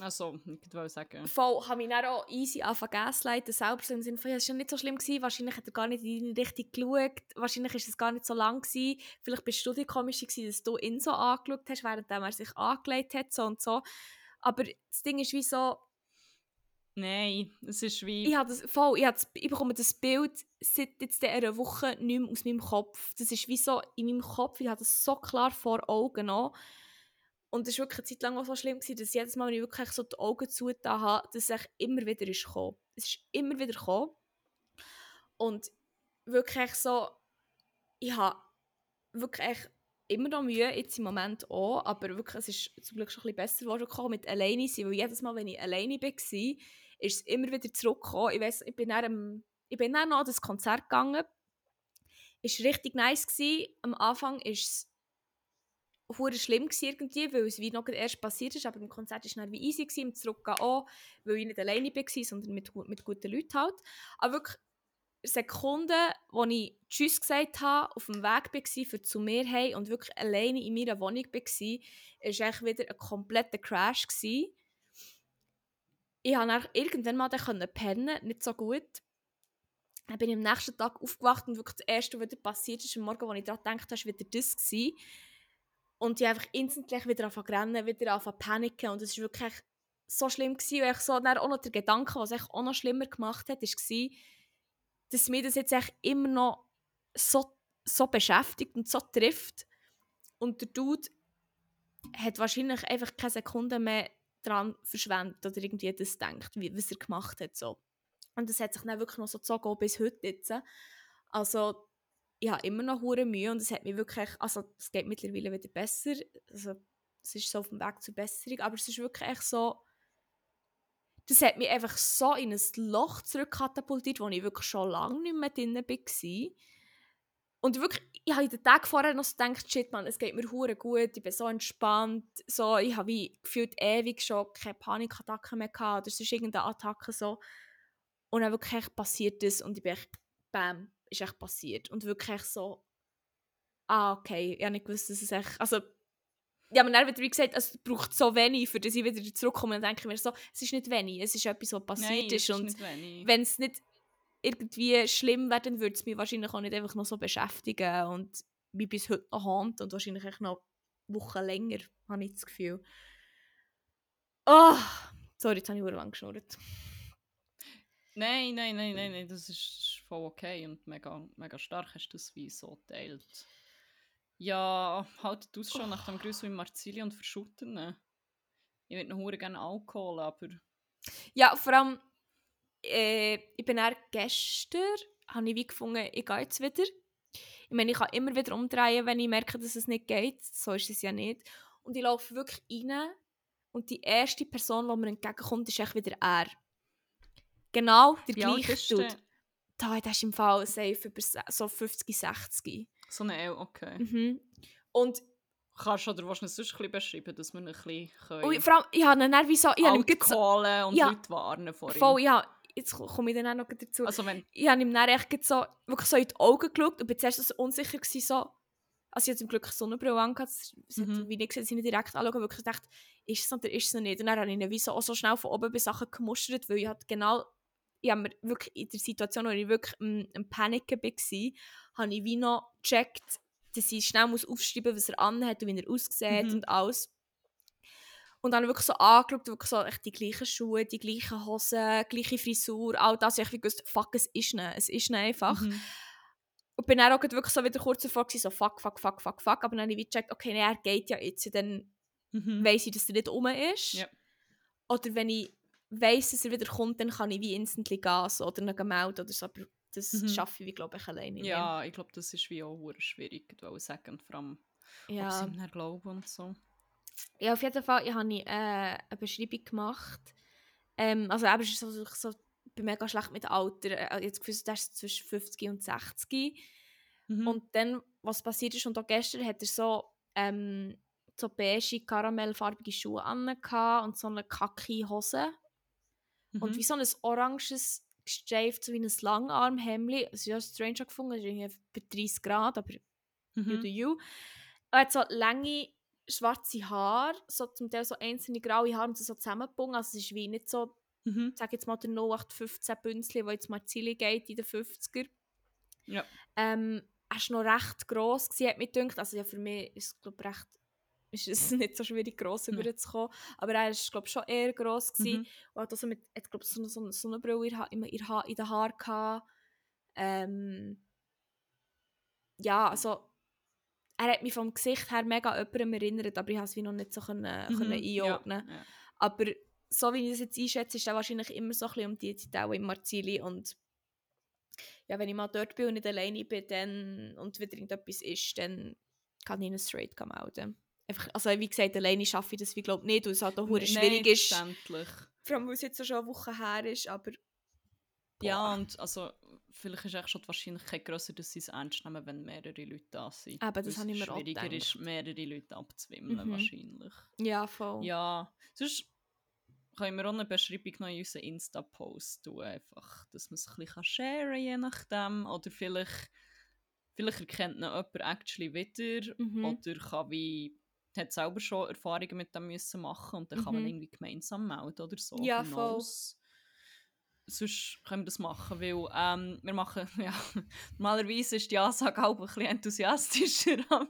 Also, ich wollte sagen. Voll, habe ich dann auch easy angefangen gaslighten, selbst im Sinne von, ja, es war nicht so schlimm, gewesen. wahrscheinlich hat er gar nicht in die Richtung geschaut, wahrscheinlich war es gar nicht so lang, gewesen. vielleicht bist du die komische gewesen, dass du ihn so angeschaut hast, während er sich angelegt hat, so und so. Aber das Ding ist wie so, Nein, es ist wie... Ich, das, voll, ich, das, ich bekomme das Bild seit jetzt einer Woche nicht mehr aus meinem Kopf. Das ist wie so in meinem Kopf, ich habe das so klar vor Augen noch. Und es war wirklich eine Zeit lang auch so schlimm, gewesen, dass jedes Mal, wenn ich wirklich so die Augen zugetan habe, dass es immer wieder ist gekommen. Es ist immer wieder gekommen. Und wirklich so, ich habe wirklich immer noch Mühe, jetzt im Moment auch, aber wirklich, es ist zum Glück schon ein bisschen besser geworden mit alleine sein, weil jedes Mal, wenn ich alleine war, ist es immer wieder zurückgekommen. Ich weiss, ich bin dann, ich bin dann noch an das Konzert gegangen. Es war richtig nice. Gewesen. Am Anfang war es hure schlimm irgendwie, weil es wie noch erst passiert ist, aber im Konzert war es dann wie easy gewesen, im Zurückgehen auch, weil ich nicht alleine war, sondern mit, mit guten Leuten halt. Aber wirklich Sekunden, wo ich Tschüss gesagt habe, auf dem Weg war für zu mir hey und wirklich alleine in meiner Wohnung war, war echt wieder ein kompletter Crash. Gewesen. Ich dann irgendwann mal pennen, nicht so gut. Dann bin ich am nächsten Tag aufgewacht und wirklich das Erste, was passiert ist, am Morgen, als ich daran gedacht habe, war wieder das. Gewesen. Und ich einfach instantly wieder anfangen zu rennen, wieder anfangen zu paniken und es war wirklich so schlimm gewesen. Und ich so, dann auch noch der Gedanke, was es auch noch schlimmer gemacht hat, war, dass mich das jetzt immer noch so, so beschäftigt und so trifft. Und der Dude hat wahrscheinlich einfach keine Sekunde mehr daran verschwendet oder irgendwie das denkt, wie, was er gemacht hat. So. Und das hat sich dann wirklich noch so gezogen bis heute jetzt. Also ich habe immer noch hure Mühe und es hat mich wirklich, also es geht mittlerweile wieder besser, also es ist so auf dem Weg zur Besserung, aber es ist wirklich echt so, das hat mich einfach so in ein Loch zurückkatapultiert, wo ich wirklich schon lange nicht mehr drin war. Und wirklich, ich habe den Tagen vorher noch so gedacht, shit man, es geht mir hure gut, ich bin so entspannt, so, ich habe wie gefühlt ewig schon keine Panikattacken mehr gehabt oder es ist irgendeine Attacke so. Und dann wirklich echt passiert das und ich bin echt, bam, ist echt passiert. Und wirklich so, ah, okay, ich habe nicht gewusst, dass es echt, also ja, aber dann wird wie gesagt, es braucht so wenig, für dass ich wieder zurückkomme und denke ich mir so, es ist nicht wenig, es ist etwas, was passiert Nein, ist. ist Und wenn es nicht irgendwie schlimm wäre, dann würde es mich wahrscheinlich auch nicht einfach noch so beschäftigen und mich bis heute noch haunt und wahrscheinlich noch Wochen länger, habe ich das Gefühl. Oh, sorry, jetzt habe ich lang geschnurrt. Nein, nein, nein, nein, nein, das ist voll okay und mega, mega stark hast du das wie so teilt. Ja, haltet aus schon nach dem Grüß wie Marzili und verschütten. Ne? Ich würde noch gerne Alkohol, aber... Ja, vor allem, äh, ich bin eher gestern, habe ich wie gefunden, ich gehe jetzt wieder. Ich meine, ich kann immer wieder umdrehen, wenn ich merke, dass es nicht geht. So ist es ja nicht. Und ich laufe wirklich rein und die erste Person, die mir entgegenkommt, ist echt wieder er. Genau der Ja, gleiche das Dude. Da, der ist im Fall safe über so 50, 60. So eine L, okay. Mhm. Und, Kannst du oder es sonst ein bisschen beschreiben, dass wir ein bisschen können und vor allem, ich habe ihn dann wie so... Ich habe gerade so und Ja. Leute warnen vor ihm. voll, ja, jetzt komme ich dann auch noch dazu. Also wenn... ich habe ihm dann echt so, wirklich so in die Augen geschaut und bin zuerst so unsicher gewesen, so, also ich hatte zum Glück Sonnenbrille angehabt, es hat Mhm. wie nicht gesehen, sie nicht direkt anschauen, wirklich gedacht, ist es oder ist es noch nicht? Und dann habe ich ihn wie so, auch so schnell von oben bis Sachen gemustert, weil ich halt genau, ich habe mir wirklich in der Situation, wo ich wirklich am, am Paniken war, habe ich wie noch gecheckt, dass ich schnell muss aufschreiben muss, was er anhat und wie er aussieht Mhm. und alles. Und dann wirklich so angeschaut, wirklich so echt die gleichen Schuhe, die gleichen Hosen, gleiche Frisur, all das. Ich habe gewusst, fuck, es ist nicht, es ist nicht einfach. Mhm. Und bin dann auch wirklich so wieder kurz davor gewesen, so fuck, fuck, fuck, fuck, fuck. Aber dann habe ich gecheckt, okay, nee, er geht ja jetzt, dann Mhm. weiss ich, dass er nicht rum ist. Ja. Oder wenn ich weiss, dass er wieder kommt, dann kann ich wie instantly gehen so, oder ihn melden oder so. Aber das Mhm. schaffe ich, glaube ich, alleine. Ja, ich glaube, das ist wie auch schwierig, ich wollte sagen, vor allem, ob ja. sie ihm dann glauben und so. Ja, auf jeden Fall ich habe ich, äh, eine Beschreibung gemacht. Ähm, also eben, ist so, so, ich bin mega schlecht mit Alter. Äh, jetzt gefühlt, das ist zwischen 50 und 60. Mhm. Und dann, was passiert ist, und auch gestern hat er so, ähm, so beige, karamellfarbige Schuhe an und so eine kaki Hose. Und Mhm. wie so ein oranges, gestreift, so wie ein Langarmhemdli. Es ist ja strange gefunden, es ist irgendwie bei 30 Grad, aber you Mhm. do you. Er hat so lange schwarze Haare, so zum Teil so einzelne graue Haare und so zusammengebunden. Also es ist wie nicht so, Mhm. sag jetzt mal, der 0815 Bünzli, wo jetzt Marzili geht in den 50er. Ja. Ähm, er war noch recht gross, gewesen, hat mir gedacht. Also ja, für mich ist es, glaub, recht, ist es [laughs] nicht so schwierig, gross Ja. rüberzukommen. Aber er war, glaube schon eher gross. Gewesen. Mhm. Und hat also mit, hat, glaub, so eine, so eine Sonnenbrille in, in, in den Haaren gehabt. Ähm, ja, also er hat mich vom Gesicht her mega an jemandem erinnert, aber ich konnte es wie noch nicht so können, Mhm. können einordnen. Ja. Ja. Aber so wie ich das jetzt einschätze, ist er wahrscheinlich immer so ein bisschen um die Zeit auch in Marzili und ja, wenn ich mal dort bin und nicht alleine bin dann, und wieder irgendetwas ist, dann kann ich ihn straight melden. Einfach, also wie gesagt, alleine schaffe ich das wie glaube nicht, weil es halt auch Nein, schwierig ist. verständlich. Vor allem, weil es jetzt schon eine Woche her ist, aber... Ja, und also, vielleicht ist echt schon die Wahrscheinlichkeit grösser, dass sie es ernst nehmen, wenn mehrere Leute da sind. Eben, das Weil es habe ich mir auch schwieriger ist, mehrere Leute abzuwimmeln, Mhm. wahrscheinlich. Ja, voll. Ja, sonst können wir auch eine Beschreibung noch in unseren Insta-Post tun, einfach, dass man es ein bisschen sharen kann, je nachdem. Oder vielleicht, vielleicht erkennt ihn jemand actually wieder Mhm. oder kann wie hat selber schon Erfahrungen mit dem müssen machen und dann kann man Mhm. irgendwie gemeinsam melden oder so. Ja, voll. knows? Sonst können wir das machen, weil ähm, wir machen, [laughs] ja, normalerweise ist die Ansage auch ein bisschen enthusiastischer, [laughs] aber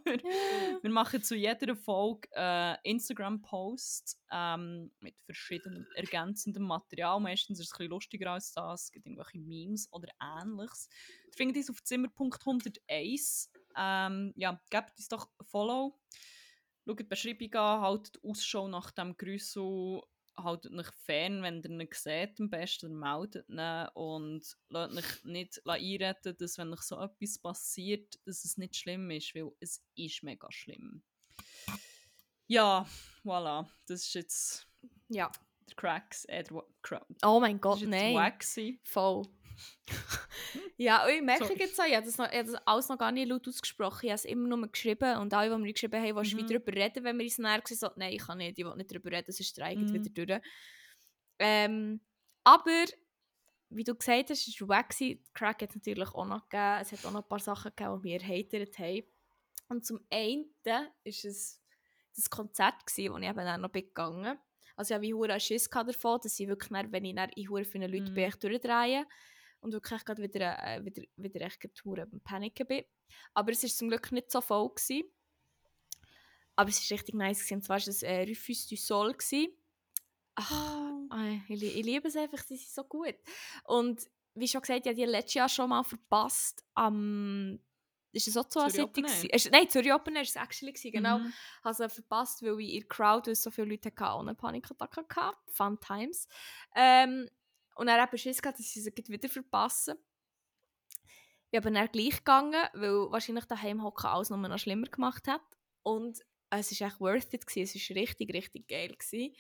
wir machen zu jeder Folge äh, Instagram-Post ähm, mit verschiedenem ergänzendem Material. Meistens ist es ein bisschen lustiger als das. Es gibt irgendwelche Memes oder ähnliches. Ihr findet uns auf Zimmer.101. Ähm, ja, gebt uns doch ein Follow. Schaut die Beschreibung an, haltet Ausschau nach dem Grüssel, haltet euch fern, wenn ihr ihn seht, am besten meldet ihn und lasst euch nicht einreden, dass wenn euch so etwas passiert, dass es nicht schlimm ist, weil es ist mega schlimm. Ja, voilà, das ist jetzt Ja. der Cracks, äh, der Cra Oh mein Gott, nein. gewesen. Voll. [laughs] ja, und ich merke Sorry. jetzt auch, ich habe das, noch, ich habe das alles noch gar nicht laut ausgesprochen. Ich habe es immer nur geschrieben und alle, die mir geschrieben haben, willst du Mhm. wieder darüber reden, wenn wir uns näher waren, so, nein, ich kann nicht, ich will nicht darüber reden, sonst streikt Mhm. wieder durch. Ähm, aber, wie du gesagt hast, es war wack. gewesen. Crack hat es natürlich auch noch gegeben. Es hat auch noch ein paar Sachen gegeben, die wir hatert haben. Und zum einen war es das Konzert, gewesen, wo ich eben dann noch bin gegangen Also ich habe wie Schiss davon, dass ich wirklich, dann, wenn ich dann in hure vielen Leuten Mhm. bin, durchdrehe und wirklich gerade wieder, äh, wieder, wieder echt hure am Paniken bin. Aber es war zum Glück nicht so voll. Gewesen. Aber es war richtig nice. Gewesen. Und zwar war es äh, Rufus du Sol. Gewesen. Ach, ah, ich, ich liebe es einfach, sie sind so gut. Und wie schon gesagt, ich habe die letztes Jahr schon mal verpasst. Am ist es auch so eine? Ist- Nein, Zürich Open war es actually, gewesen, genau. Mhm. habe sie verpasst, weil ich in der Crowd weil es so viele Leute hatten, ohne Panikattacke hatte. Fun times. Ähm, und dann eben Schiss gehabt, dass sie sie wieder verpassen. Ich bin dann gleich gegangen, weil wahrscheinlich daheim hocken alles nur noch schlimmer gemacht hat. Und es war echt worth it. Gewesen. Es war richtig, richtig geil. Gewesen.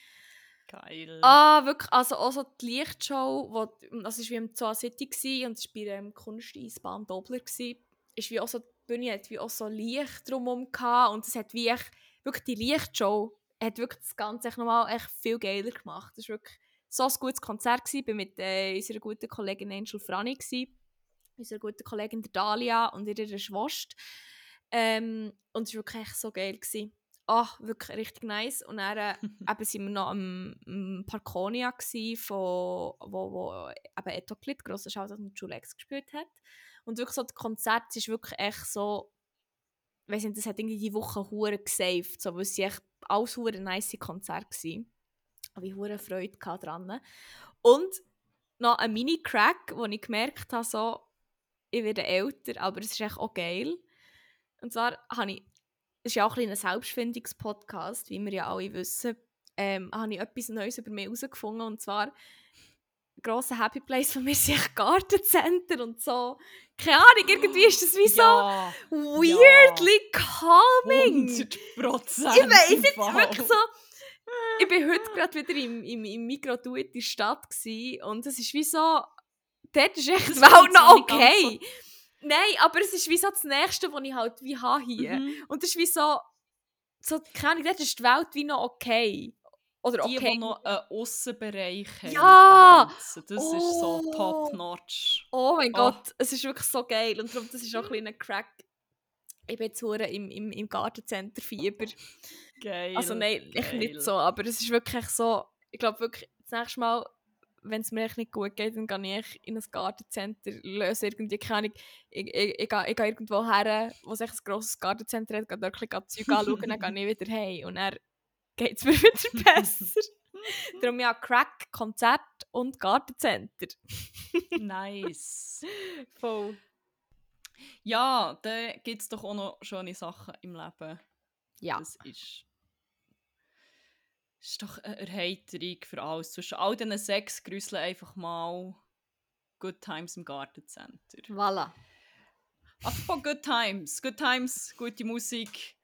Geil. Ah, wirklich, also auch so die Lichtshow, wo, das war wie im Zoo City gewesen, und es war bei der ähm, Kunsteisbahn Dobler. Gewesen. Ist wie auch so, die Bühne hat wie auch so Licht drumherum gehabt, und es hat wie echt, wirklich die Lichtshow hat wirklich das Ganze echt nochmal echt viel geiler gemacht. Das war wirklich so ein gutes Konzert. Gewesen. Ich war mit äh, unserer guten Kollegin Angel Frani, gewesen, unserer guten Kollegin Dalia und ihrer Schwester. Ähm, und es war wirklich so geil. Gewesen. Ah, wirklich richtig nice. Und dann äh, [laughs] eben sind wir noch am, am Parkonia gsi, von, wo, wo eben Etoklit, grosser Shoutout mit Julex gespielt hat. Und wirklich so das Konzert ist wirklich echt so, ich weiss nicht, das hat irgendwie die Woche hure gesaved, so, weil es echt alles hure nice Konzerte gsi. Aber ich hure Freude dran. Und noch ein Mini-Crack, wo ich gemerkt habe, so, ich werde älter, aber es ist echt auch geil. Und zwar habe ich es ist ja auch ein, ein Selbstfindungspodcast, wie wir ja alle wissen, ähm, habe ich etwas Neues über mich herausgefunden. Und zwar, grosser Happy Place von mir echt Gartencenter und so. Keine Ahnung, irgendwie ist das wie so [gasps] ja, weirdly calming. 100 Prozent. Ich weiss jetzt wirklich so. Ich bin heute gerade wieder im, im, im Mikro in der Stadt und es ist wie so, dort ist echt die Welt noch okay. Nein, aber es ist wie so das Nächste, was ich halt wie habe hier. Mhm. Und das ist wie so, so keine Ahnung, dort ist die Welt wie noch okay. Oder Die, okay. die noch einen Aussenbereich haben. Ja! Das ist so Oh! top-notch. Oh mein Oh. Gott, es ist wirklich so geil. Und darum, das ist auch ein kleiner Crack. Ich bin jetzt im, im, im Gartencenter Fieber. [laughs] Geil. Also nein, echt geil. nicht so, aber es ist wirklich so, ich glaube wirklich, das nächste Mal, wenn es mir echt nicht gut geht, dann gehe ich in ein Gartencenter, löse irgendwie, keine Ahnung, ich, ich, ich, gehe, ich gehe irgendwo her, wo es echt ein grosses Gartencenter hat, gehe dort ein bisschen Zeug anschauen, [laughs] dann gehe ich wieder heim und dann geht es mir [laughs] wieder besser. Darum ja, Crack, Konzert und Gartencenter. Nice. Voll. Ja, da gibt es doch auch noch schöne Sachen im Leben. Ja. Das ist, ist doch eine Erheiterung für alles. Zwischen all diesen sechs Grüsseln einfach mal Good Times im Gartencenter. Voilà. Apropos Good Times. Good Times, gute Musik.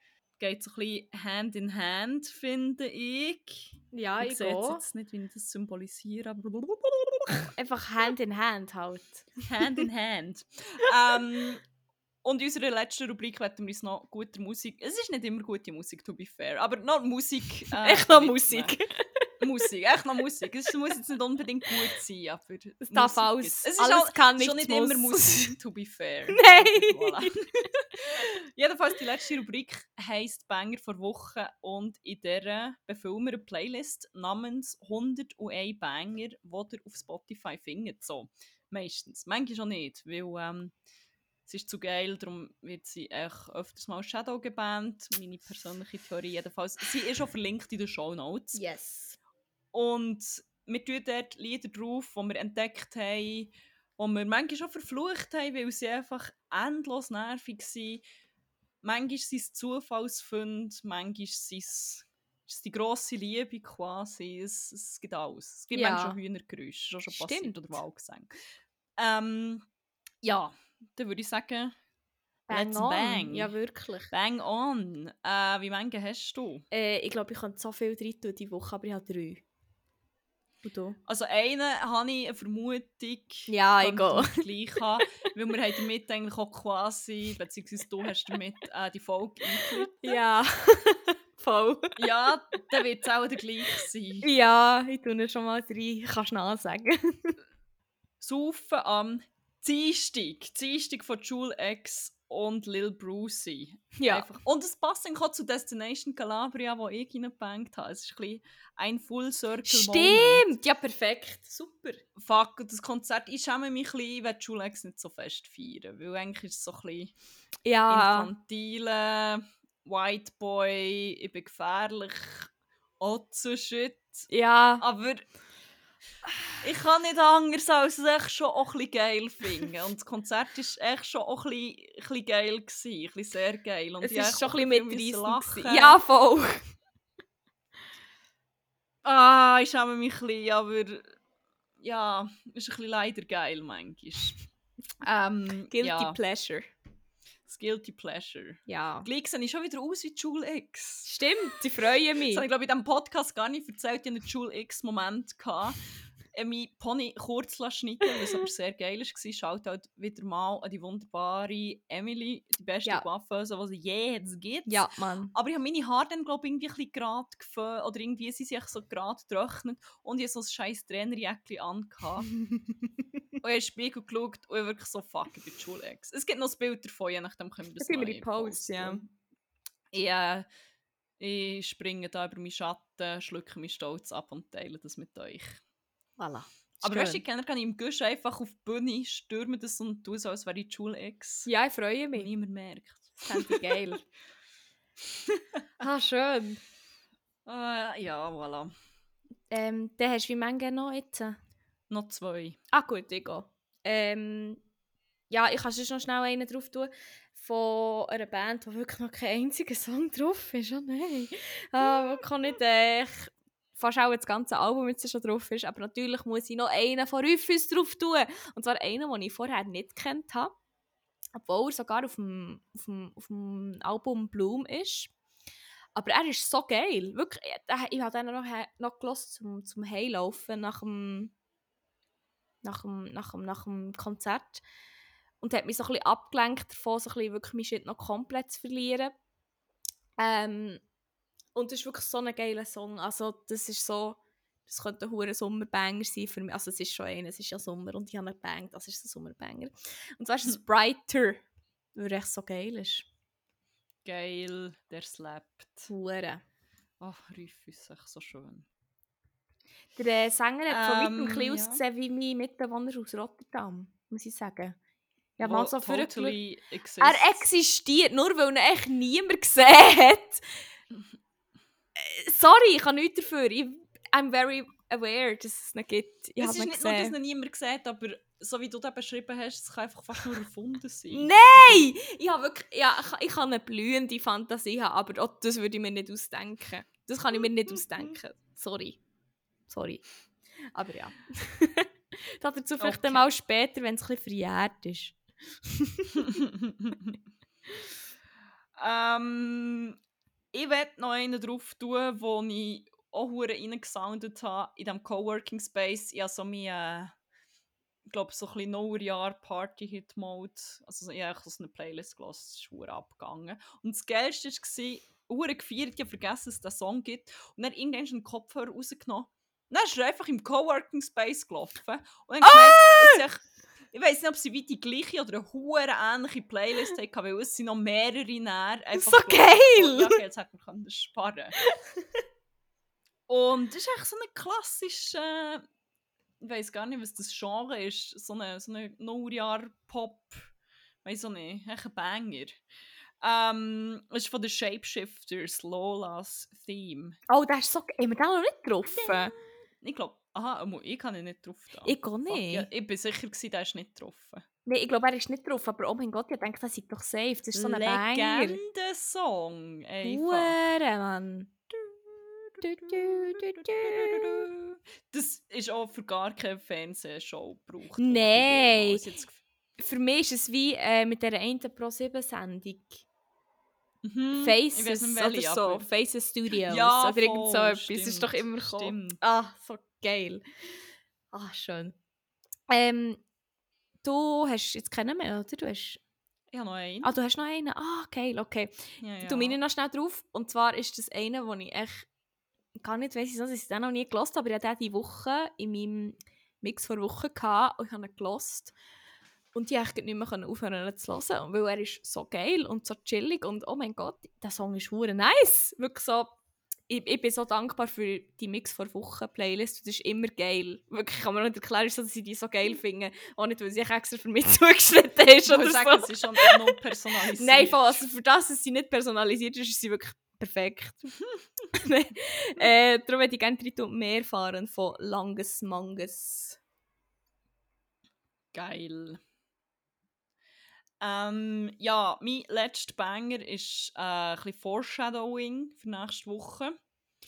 Geht so ein bisschen Hand in Hand, finde ich. Ja, ich ich sehe jetzt, nicht, wie ich das symbolisiere, aber Einfach Hand in Hand halt. [laughs] Hand in Hand. ähm, und in unserer letzten Rubrik werden wir uns noch gute Musik. Es ist nicht immer gute Musik, to be fair, aber noch Musik. [laughs] äh, Echt noch. Musik. Musik, echt noch Musik. Es muss jetzt nicht unbedingt gut sein, aber Es darf alles. Es ist alles auch, kann, schon nicht immer muss. Musik, [laughs] to be fair. Nein. [laughs] Voilà. Jedenfalls, die letzte Rubrik heisst Banger vor Woche und in der befüllen wir eine Playlist namens 101 Banger, die ihr auf Spotify findet. So, meistens. Manchmal schon nicht, weil ähm, es ist zu geil, darum wird sie echt öfters mal Shadow gebannt. Meine persönliche Theorie jedenfalls. Sie ist schon verlinkt in den Show Notes. Yes. Und wir tun dort Lieder drauf, die wir entdeckt haben, die wir manchmal schon verflucht haben, weil sie einfach endlos nervig sind. Manchmal sind es Zufallsfunde, manchmal sind es ist es die grosse Liebe quasi. Es, es gibt alles. Es gibt Ja. manchmal schon Hühnergeräusche, das ist schon passiert, Stimmt. oder Wahlgesänge. Ähm, ja, dann würde ich sagen, Bang Let's on. bang. Ja, wirklich. bang on. Äh, wie viele hast du? Äh, ich glaube, ich könnte so viel drin tun diese Woche, aber ich habe drei. Also einen habe ich eine Vermutung, Ja, ich gehe. gleich haben, weil wir haben damit eigentlich auch quasi, beziehungsweise du hast damit äh, die Folge eingeleitet. Ja. [laughs] Voll. Ja, dann wird es auch der gleich sein. Ja, ich tue schon mal drei. Kannst du noch sagen? Saufen am Dienstag, Dienstag von Jule X und Lil Brucey. Ja. Einfach. Und es passt dann auch zu Destination Calabria, wo ich reingebankt habe. Es ist ein, ein Full Circle Moment. Stimmt! Ja, perfekt. Super. Fuck, das Konzert, ich schäme mich ein bisschen, ich will Jule X nicht so fest feiern, weil eigentlich ist es so ein bisschen Ja. infantile White Boy, ich bin gefährlich, Otzo-Shit. Ja. Aber ich kann nicht anders als es echt schon auch ein geil finden. Und das Konzert war echt schon auch ein bisschen, geil. Gewesen, ein bisschen sehr geil. Und Es ist schon ein bisschen mitreißend. Ja, voll. Ah, ich schäme mich ein bisschen, aber ja, ist ein bisschen leider geil manchmal. Ähm, Guilty ja, Pleasure. Das Guilty Pleasure. Ja. Gleich sehe ich schon wieder aus wie Jule X. Stimmt, ich freue mich. Das habe ich, glaube ich, in diesem Podcast gar nicht erzählt. Ich hatte einen Jule X-Moment. Äh, mein Pony kurz schneiden was aber [laughs] sehr geil war. Schaut halt wieder mal an die wunderbare Emily, die beste Ja. Coiffeuse, die es je jetzt gibt. Ja, Mann. Aber ich habe meine Haare dann, glaube ich, irgendwie ein bisschen gerade geföhnt. Oder irgendwie sind sie echt so gerade getrocknet. Und ich hatte so ein scheiß Trainerjäckchen an. gehabt. [laughs] und ich habe Spiegel geschaut und ich wirklich so, fuck, ich bin Jule X. Es gibt noch ein Bild davon, je nachdem können wir das Das noch die Posts, ja. Ich, äh, ich springe da über meinen Schatten, schlucke meinen Stolz ab und teile das mit euch. Voilà. Aber Schön. weißt du, ich kenne kann im Gusch einfach auf die Bühne stürmen das und tun so, als wäre ich Jule X. Ja, ich freue mich. niemand merkt. Das fände ich geil. [laughs] ah, schön. Äh, ja, voilà. Ähm, dann hast du wie Menge noch jetzt? Noch zwei. Ah gut, ich gehe. Ähm, ja, ich kann sonst noch schnell einen drauf tun. Von einer Band, wo wirklich noch kein einziger Song drauf ist. Oh nein. Ah, wirklich auch nicht äh, fast auch das ganze Album jetzt schon drauf ist. Aber natürlich muss ich noch einen von Rufus drauf tun. Und zwar einen, den ich vorher nicht kennt habe. Obwohl er sogar auf dem, auf dem, auf dem Album Bloom ist. Aber er ist so geil. Wirklich, ich, ich habe den noch, noch zum, zum Heilaufen nach dem nach dem, nach dem, nach dem Konzert. Und hat mich so ein bisschen abgelenkt davon, so ein bisschen wirklich Shit noch komplett zu verlieren. Ähm, und das ist wirklich so ein geiler Song. Also das ist so, das könnte ein hoher Sommerbanger sein für mich. Also es ist schon einer, es ist ja Sommer und ich habe einen Bang, das ist ein Sommerbanger. Und zwar ist es [laughs] Brighter, weil er echt so geil ist. Geil, der slappt. Hure. Ach, Rufus, echt so schön. Der äh, Sänger hat von weitem ein Ähm, bisschen ja. ausgesehen wie mein Mitbewohner aus Rotterdam, muss ich sagen. Ja, mal so totally exists. Er existiert, nur weil ihn echt niemand gesehen hat. [laughs] Äh, Sorry, ich kann nichts dafür. Ich, I'm very aware, dass es ihn gibt. Ich es habe ist nicht nur, dass gesehen. ihn niemand sieht, aber so wie du das beschrieben hast, es kann einfach fast nur erfunden sein. Nein! Ich habe wirklich, ja, ich, ich kann eine blühende Fantasie haben, aber auch das würde ich mir nicht ausdenken. Das kann ich mir nicht ausdenken. Sorry. Sorry. Aber ja. [laughs] Dazu vielleicht Okay. einmal später, wenn es ein bisschen verjährt ist. [laughs] ähm, ich werde noch einen drauf tun, wo ich auch hure reingesoundet habe in diesem Coworking Space. Ich habe so mein, äh, ich glaube, so ein bisschen Neujahr Party Hit Mode. Also ich habe so eine Playlist gelassen, es ist hure abgegangen. Und das Geilste war, hure gefeiert, ich habe vergessen, dass es diesen Song gibt. Und dann irgendwann einen Kopfhörer rausgenommen. Und dann ist er einfach im Coworking Space gelaufen. Und dann Ah! gemerkt, dass ich, ich weiß nicht, ob sie wie die gleiche oder eine hure ähnliche Playlist hatten, weil es sind noch mehrere näher. So geil! Ja, okay, jetzt hätte man können sparen [laughs] Und das ist echt so ein klassischer, ich weiß gar nicht, was das Genre ist, so eine, so eine Neujahr-Pop, weiss so nicht, echt ein Banger. Ähm, es ist von den Shapeshifters, Lolas Theme. Oh, das ist so... Haben wir den noch nicht getroffen? Ich glaube, aha, mo- ich kann ihn nicht drauf da. Ich Fuck, nicht. Ja, ich bin sicher, gewesen, der ist nicht getroffen. Nein, ich glaube, er ist nicht drauf, aber oh mein Gott, ich denke, das ist doch safe. Das ist so ein. Legende-Song. Hure, Mann. Das ist auch für gar keine Fernsehshow gebraucht. Nein. Für mich ist es wie äh, mit dieser einen Pro-7-Sendung. Mhm, Faces nicht oder so. aber- Faces Studios Ja, oder irgend so etwas. Das ist doch stimmt, immer gekommen. stimmt. Ah, so geil. Ah, schön. Ähm, du hast jetzt keinen mehr, oder? Du hast... Ich habe noch einen. Ah, du hast noch einen? Ah, geil, okay. ja, ja. Du meine noch schnell drauf. Und zwar ist das einer, wo ich echt gar nicht weiss, wieso ich den noch nie gelost habe, aber ich hatte den diese Woche in meinem Mix vor Wochen gehabt und ich habe ihn gelost. Und ich konnte nicht mehr aufhören zu hören, weil er ist so geil und so chillig und oh mein Gott, der Song ist hure nice. Wirklich so, ich, ich bin so dankbar für die Mix vor Wochen Playlist. Das ist immer geil. Wirklich kann man nicht erklären, so, dass ich die so geil finde. Auch nicht, weil sie extra für mich [laughs] zugeschnitten ist ich oder so. sagen, es ist schon noch personalisiert. Nein, voll, also für das, dass sie nicht personalisiert ist, ist sie wirklich perfekt. [laughs] Äh, darum hätte ich gerne drei mehr fahren von Langes Manges. Geil. Ähm, ja, mein letzter Banger ist äh, ein bisschen Foreshadowing für nächste Woche.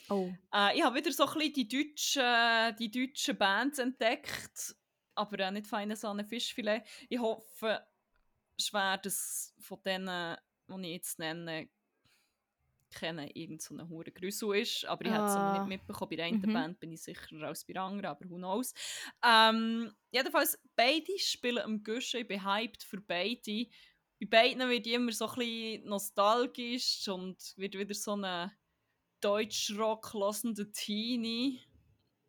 Oh. Äh, ich habe wieder so ein bisschen die deutschen, die deutschen Bands entdeckt, aber auch nicht feine Sahne Fischfilet. Ich hoffe schwer, dass von denen, die ich jetzt nenne, kennen irgend so eine hure Grüssel ist, aber ich habe es noch Ah. nicht mitbekommen. Bei der einen Mhm. Band bin ich sicherer als bei der anderen, aber who knows. Ähm, jedenfalls, beide spielen am Guschen, ich bin hyped für beide. Bei beiden wird ich immer so ein bisschen nostalgisch und wird wieder so eine Deutschrock lassende Teenie.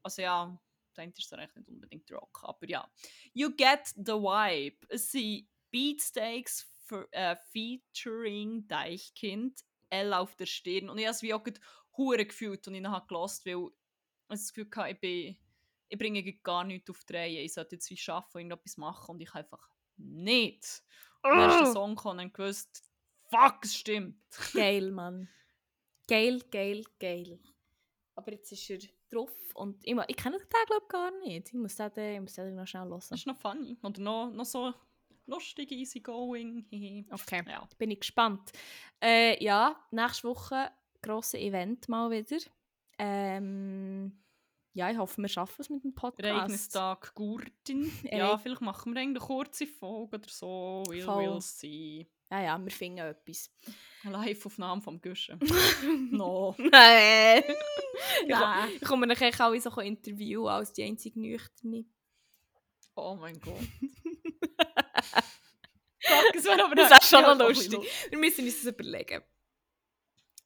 Also ja, eine ist eigentlich nicht unbedingt Rock, aber ja. You get the vibe. Es sind Beatsteaks für, äh, featuring Deichkind, L auf der Stirn. Und ich habe es wie auch hure gefühlt und ich habe gelost, weil ich das Gefühl hatte, ich, bin, ich bringe gar nichts auf die Reihe. Ich sollte jetzt wie arbeiten und irgendetwas machen und ich einfach nicht. Und dann ist der Oh. Song gekommen und gewusst, fuck, es stimmt. [laughs] Geil, Mann. Geil, geil, geil. Aber jetzt ist er drauf und ich, ich kenne den glaube ich gar nicht. Ich muss den, den- ich muss den noch schnell hören. Das ist noch funny. Oder noch, noch so lustig, easy going. Hehe. Okay. ja. Bin ich gespannt. Äh, ja, nächste Woche grosses Event mal wieder. Ähm, ja, ich hoffe, wir schaffen es mit dem Podcast. Ereignistag Gurtin. [laughs] Ereig- Ja, vielleicht machen wir eine kurze Folge oder so. We'll, Voll. we'll see. Ja, ja, wir finden etwas. Live-Aufnahme vom Guschen. [laughs] no. Nein. [laughs] Nein. Ich komme nachher alle so interviewen als die einzige Nüchterne. Oh mein Gott. Das wäre aber Das ist schon noch lustig. Wir müssen uns das überlegen.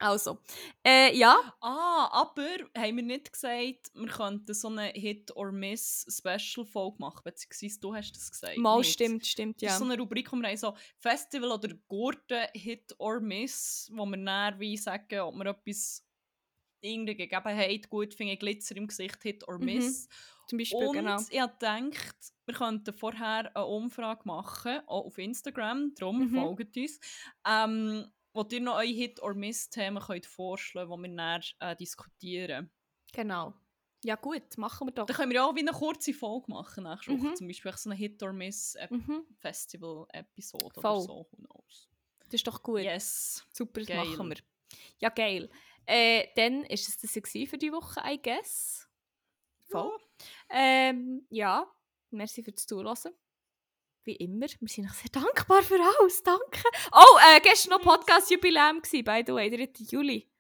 Also, äh, ja. Ah, aber haben wir nicht gesagt, wir könnten so eine Hit-or-Miss-Special-Folge machen? Beziehungsweise du hast das gesagt. Mal nicht? stimmt, stimmt, Das ja. ist so eine Rubrik, wo wir haben so Festival oder Gurten Hit or Miss, wo wir dann wie sagen, ob wir etwas irgendeine Gegebenheit gut finden, Glitzer im Gesicht Hit or Mhm, Miss. Zum Beispiel, Und genau. ich habe gedacht, wir könnten vorher eine Umfrage machen, auch auf Instagram, darum Mhm. folgt uns, ähm, wo ihr noch eure Hit or Miss-Themen könnt vorschlagen könnt, die wir dann äh, diskutieren. Genau. Ja gut, machen wir doch. Dann können wir auch wie eine kurze Folge machen nächste Woche, Mhm. zum Beispiel so eine Hit or Miss Mhm, Festival-Episode oder Voll. so, who knows. das ist doch gut. Yes. Super, das Geil. machen wir. Ja, geil. Äh, dann ist es das für die Woche, I guess. Voll. Ähm, ja, merci fürs Zuhören. Wie immer, wir sind euch sehr dankbar für alles. Danke. Oh, äh, gestern noch Podcast-Jubiläum by the way, 3. Juli.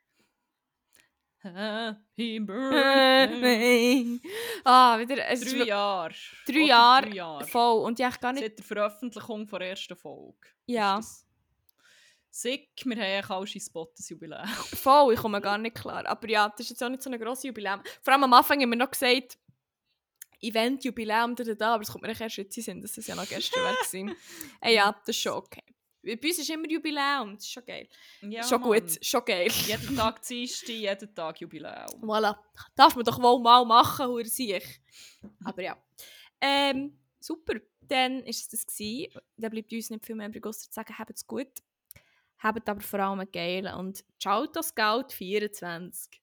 Happy Birthday. [laughs] ah, wieder. Es Drei Jahre. Drei Jahre. Drei Jahre. voll. Und ich gar nicht. Seit der Veröffentlichung der ersten Folge. Ja. Ist das- Sick, wir haben eigentlich auch schon Spot-Jubiläum. Voll, ich komme gar nicht klar. Aber ja, das ist jetzt auch nicht so eine grosse Jubiläum. Vor allem am Anfang haben wir noch gesagt, Event, Jubiläum, da, da, da, aber es kommt mir erst jetzt in den Sinn, dass es ja noch gestern war. [laughs] Ey, ja, das ist schon okay. Bei uns ist immer Jubiläum, das ist schon geil. Ja, schon Mann. gut, schon geil. Jeden Tag Dienstag, jeden Tag Jubiläum. Voilà. Darf man doch wohl mal machen, hure sich. Aber ja. Ähm, super. Dann war es das. Gewesen. Dann bleibt uns nicht viel mehr übrig, zu sagen, habt es gut. Habt aber vor allem einen geilen und ciao, das Scout [laughs] 24.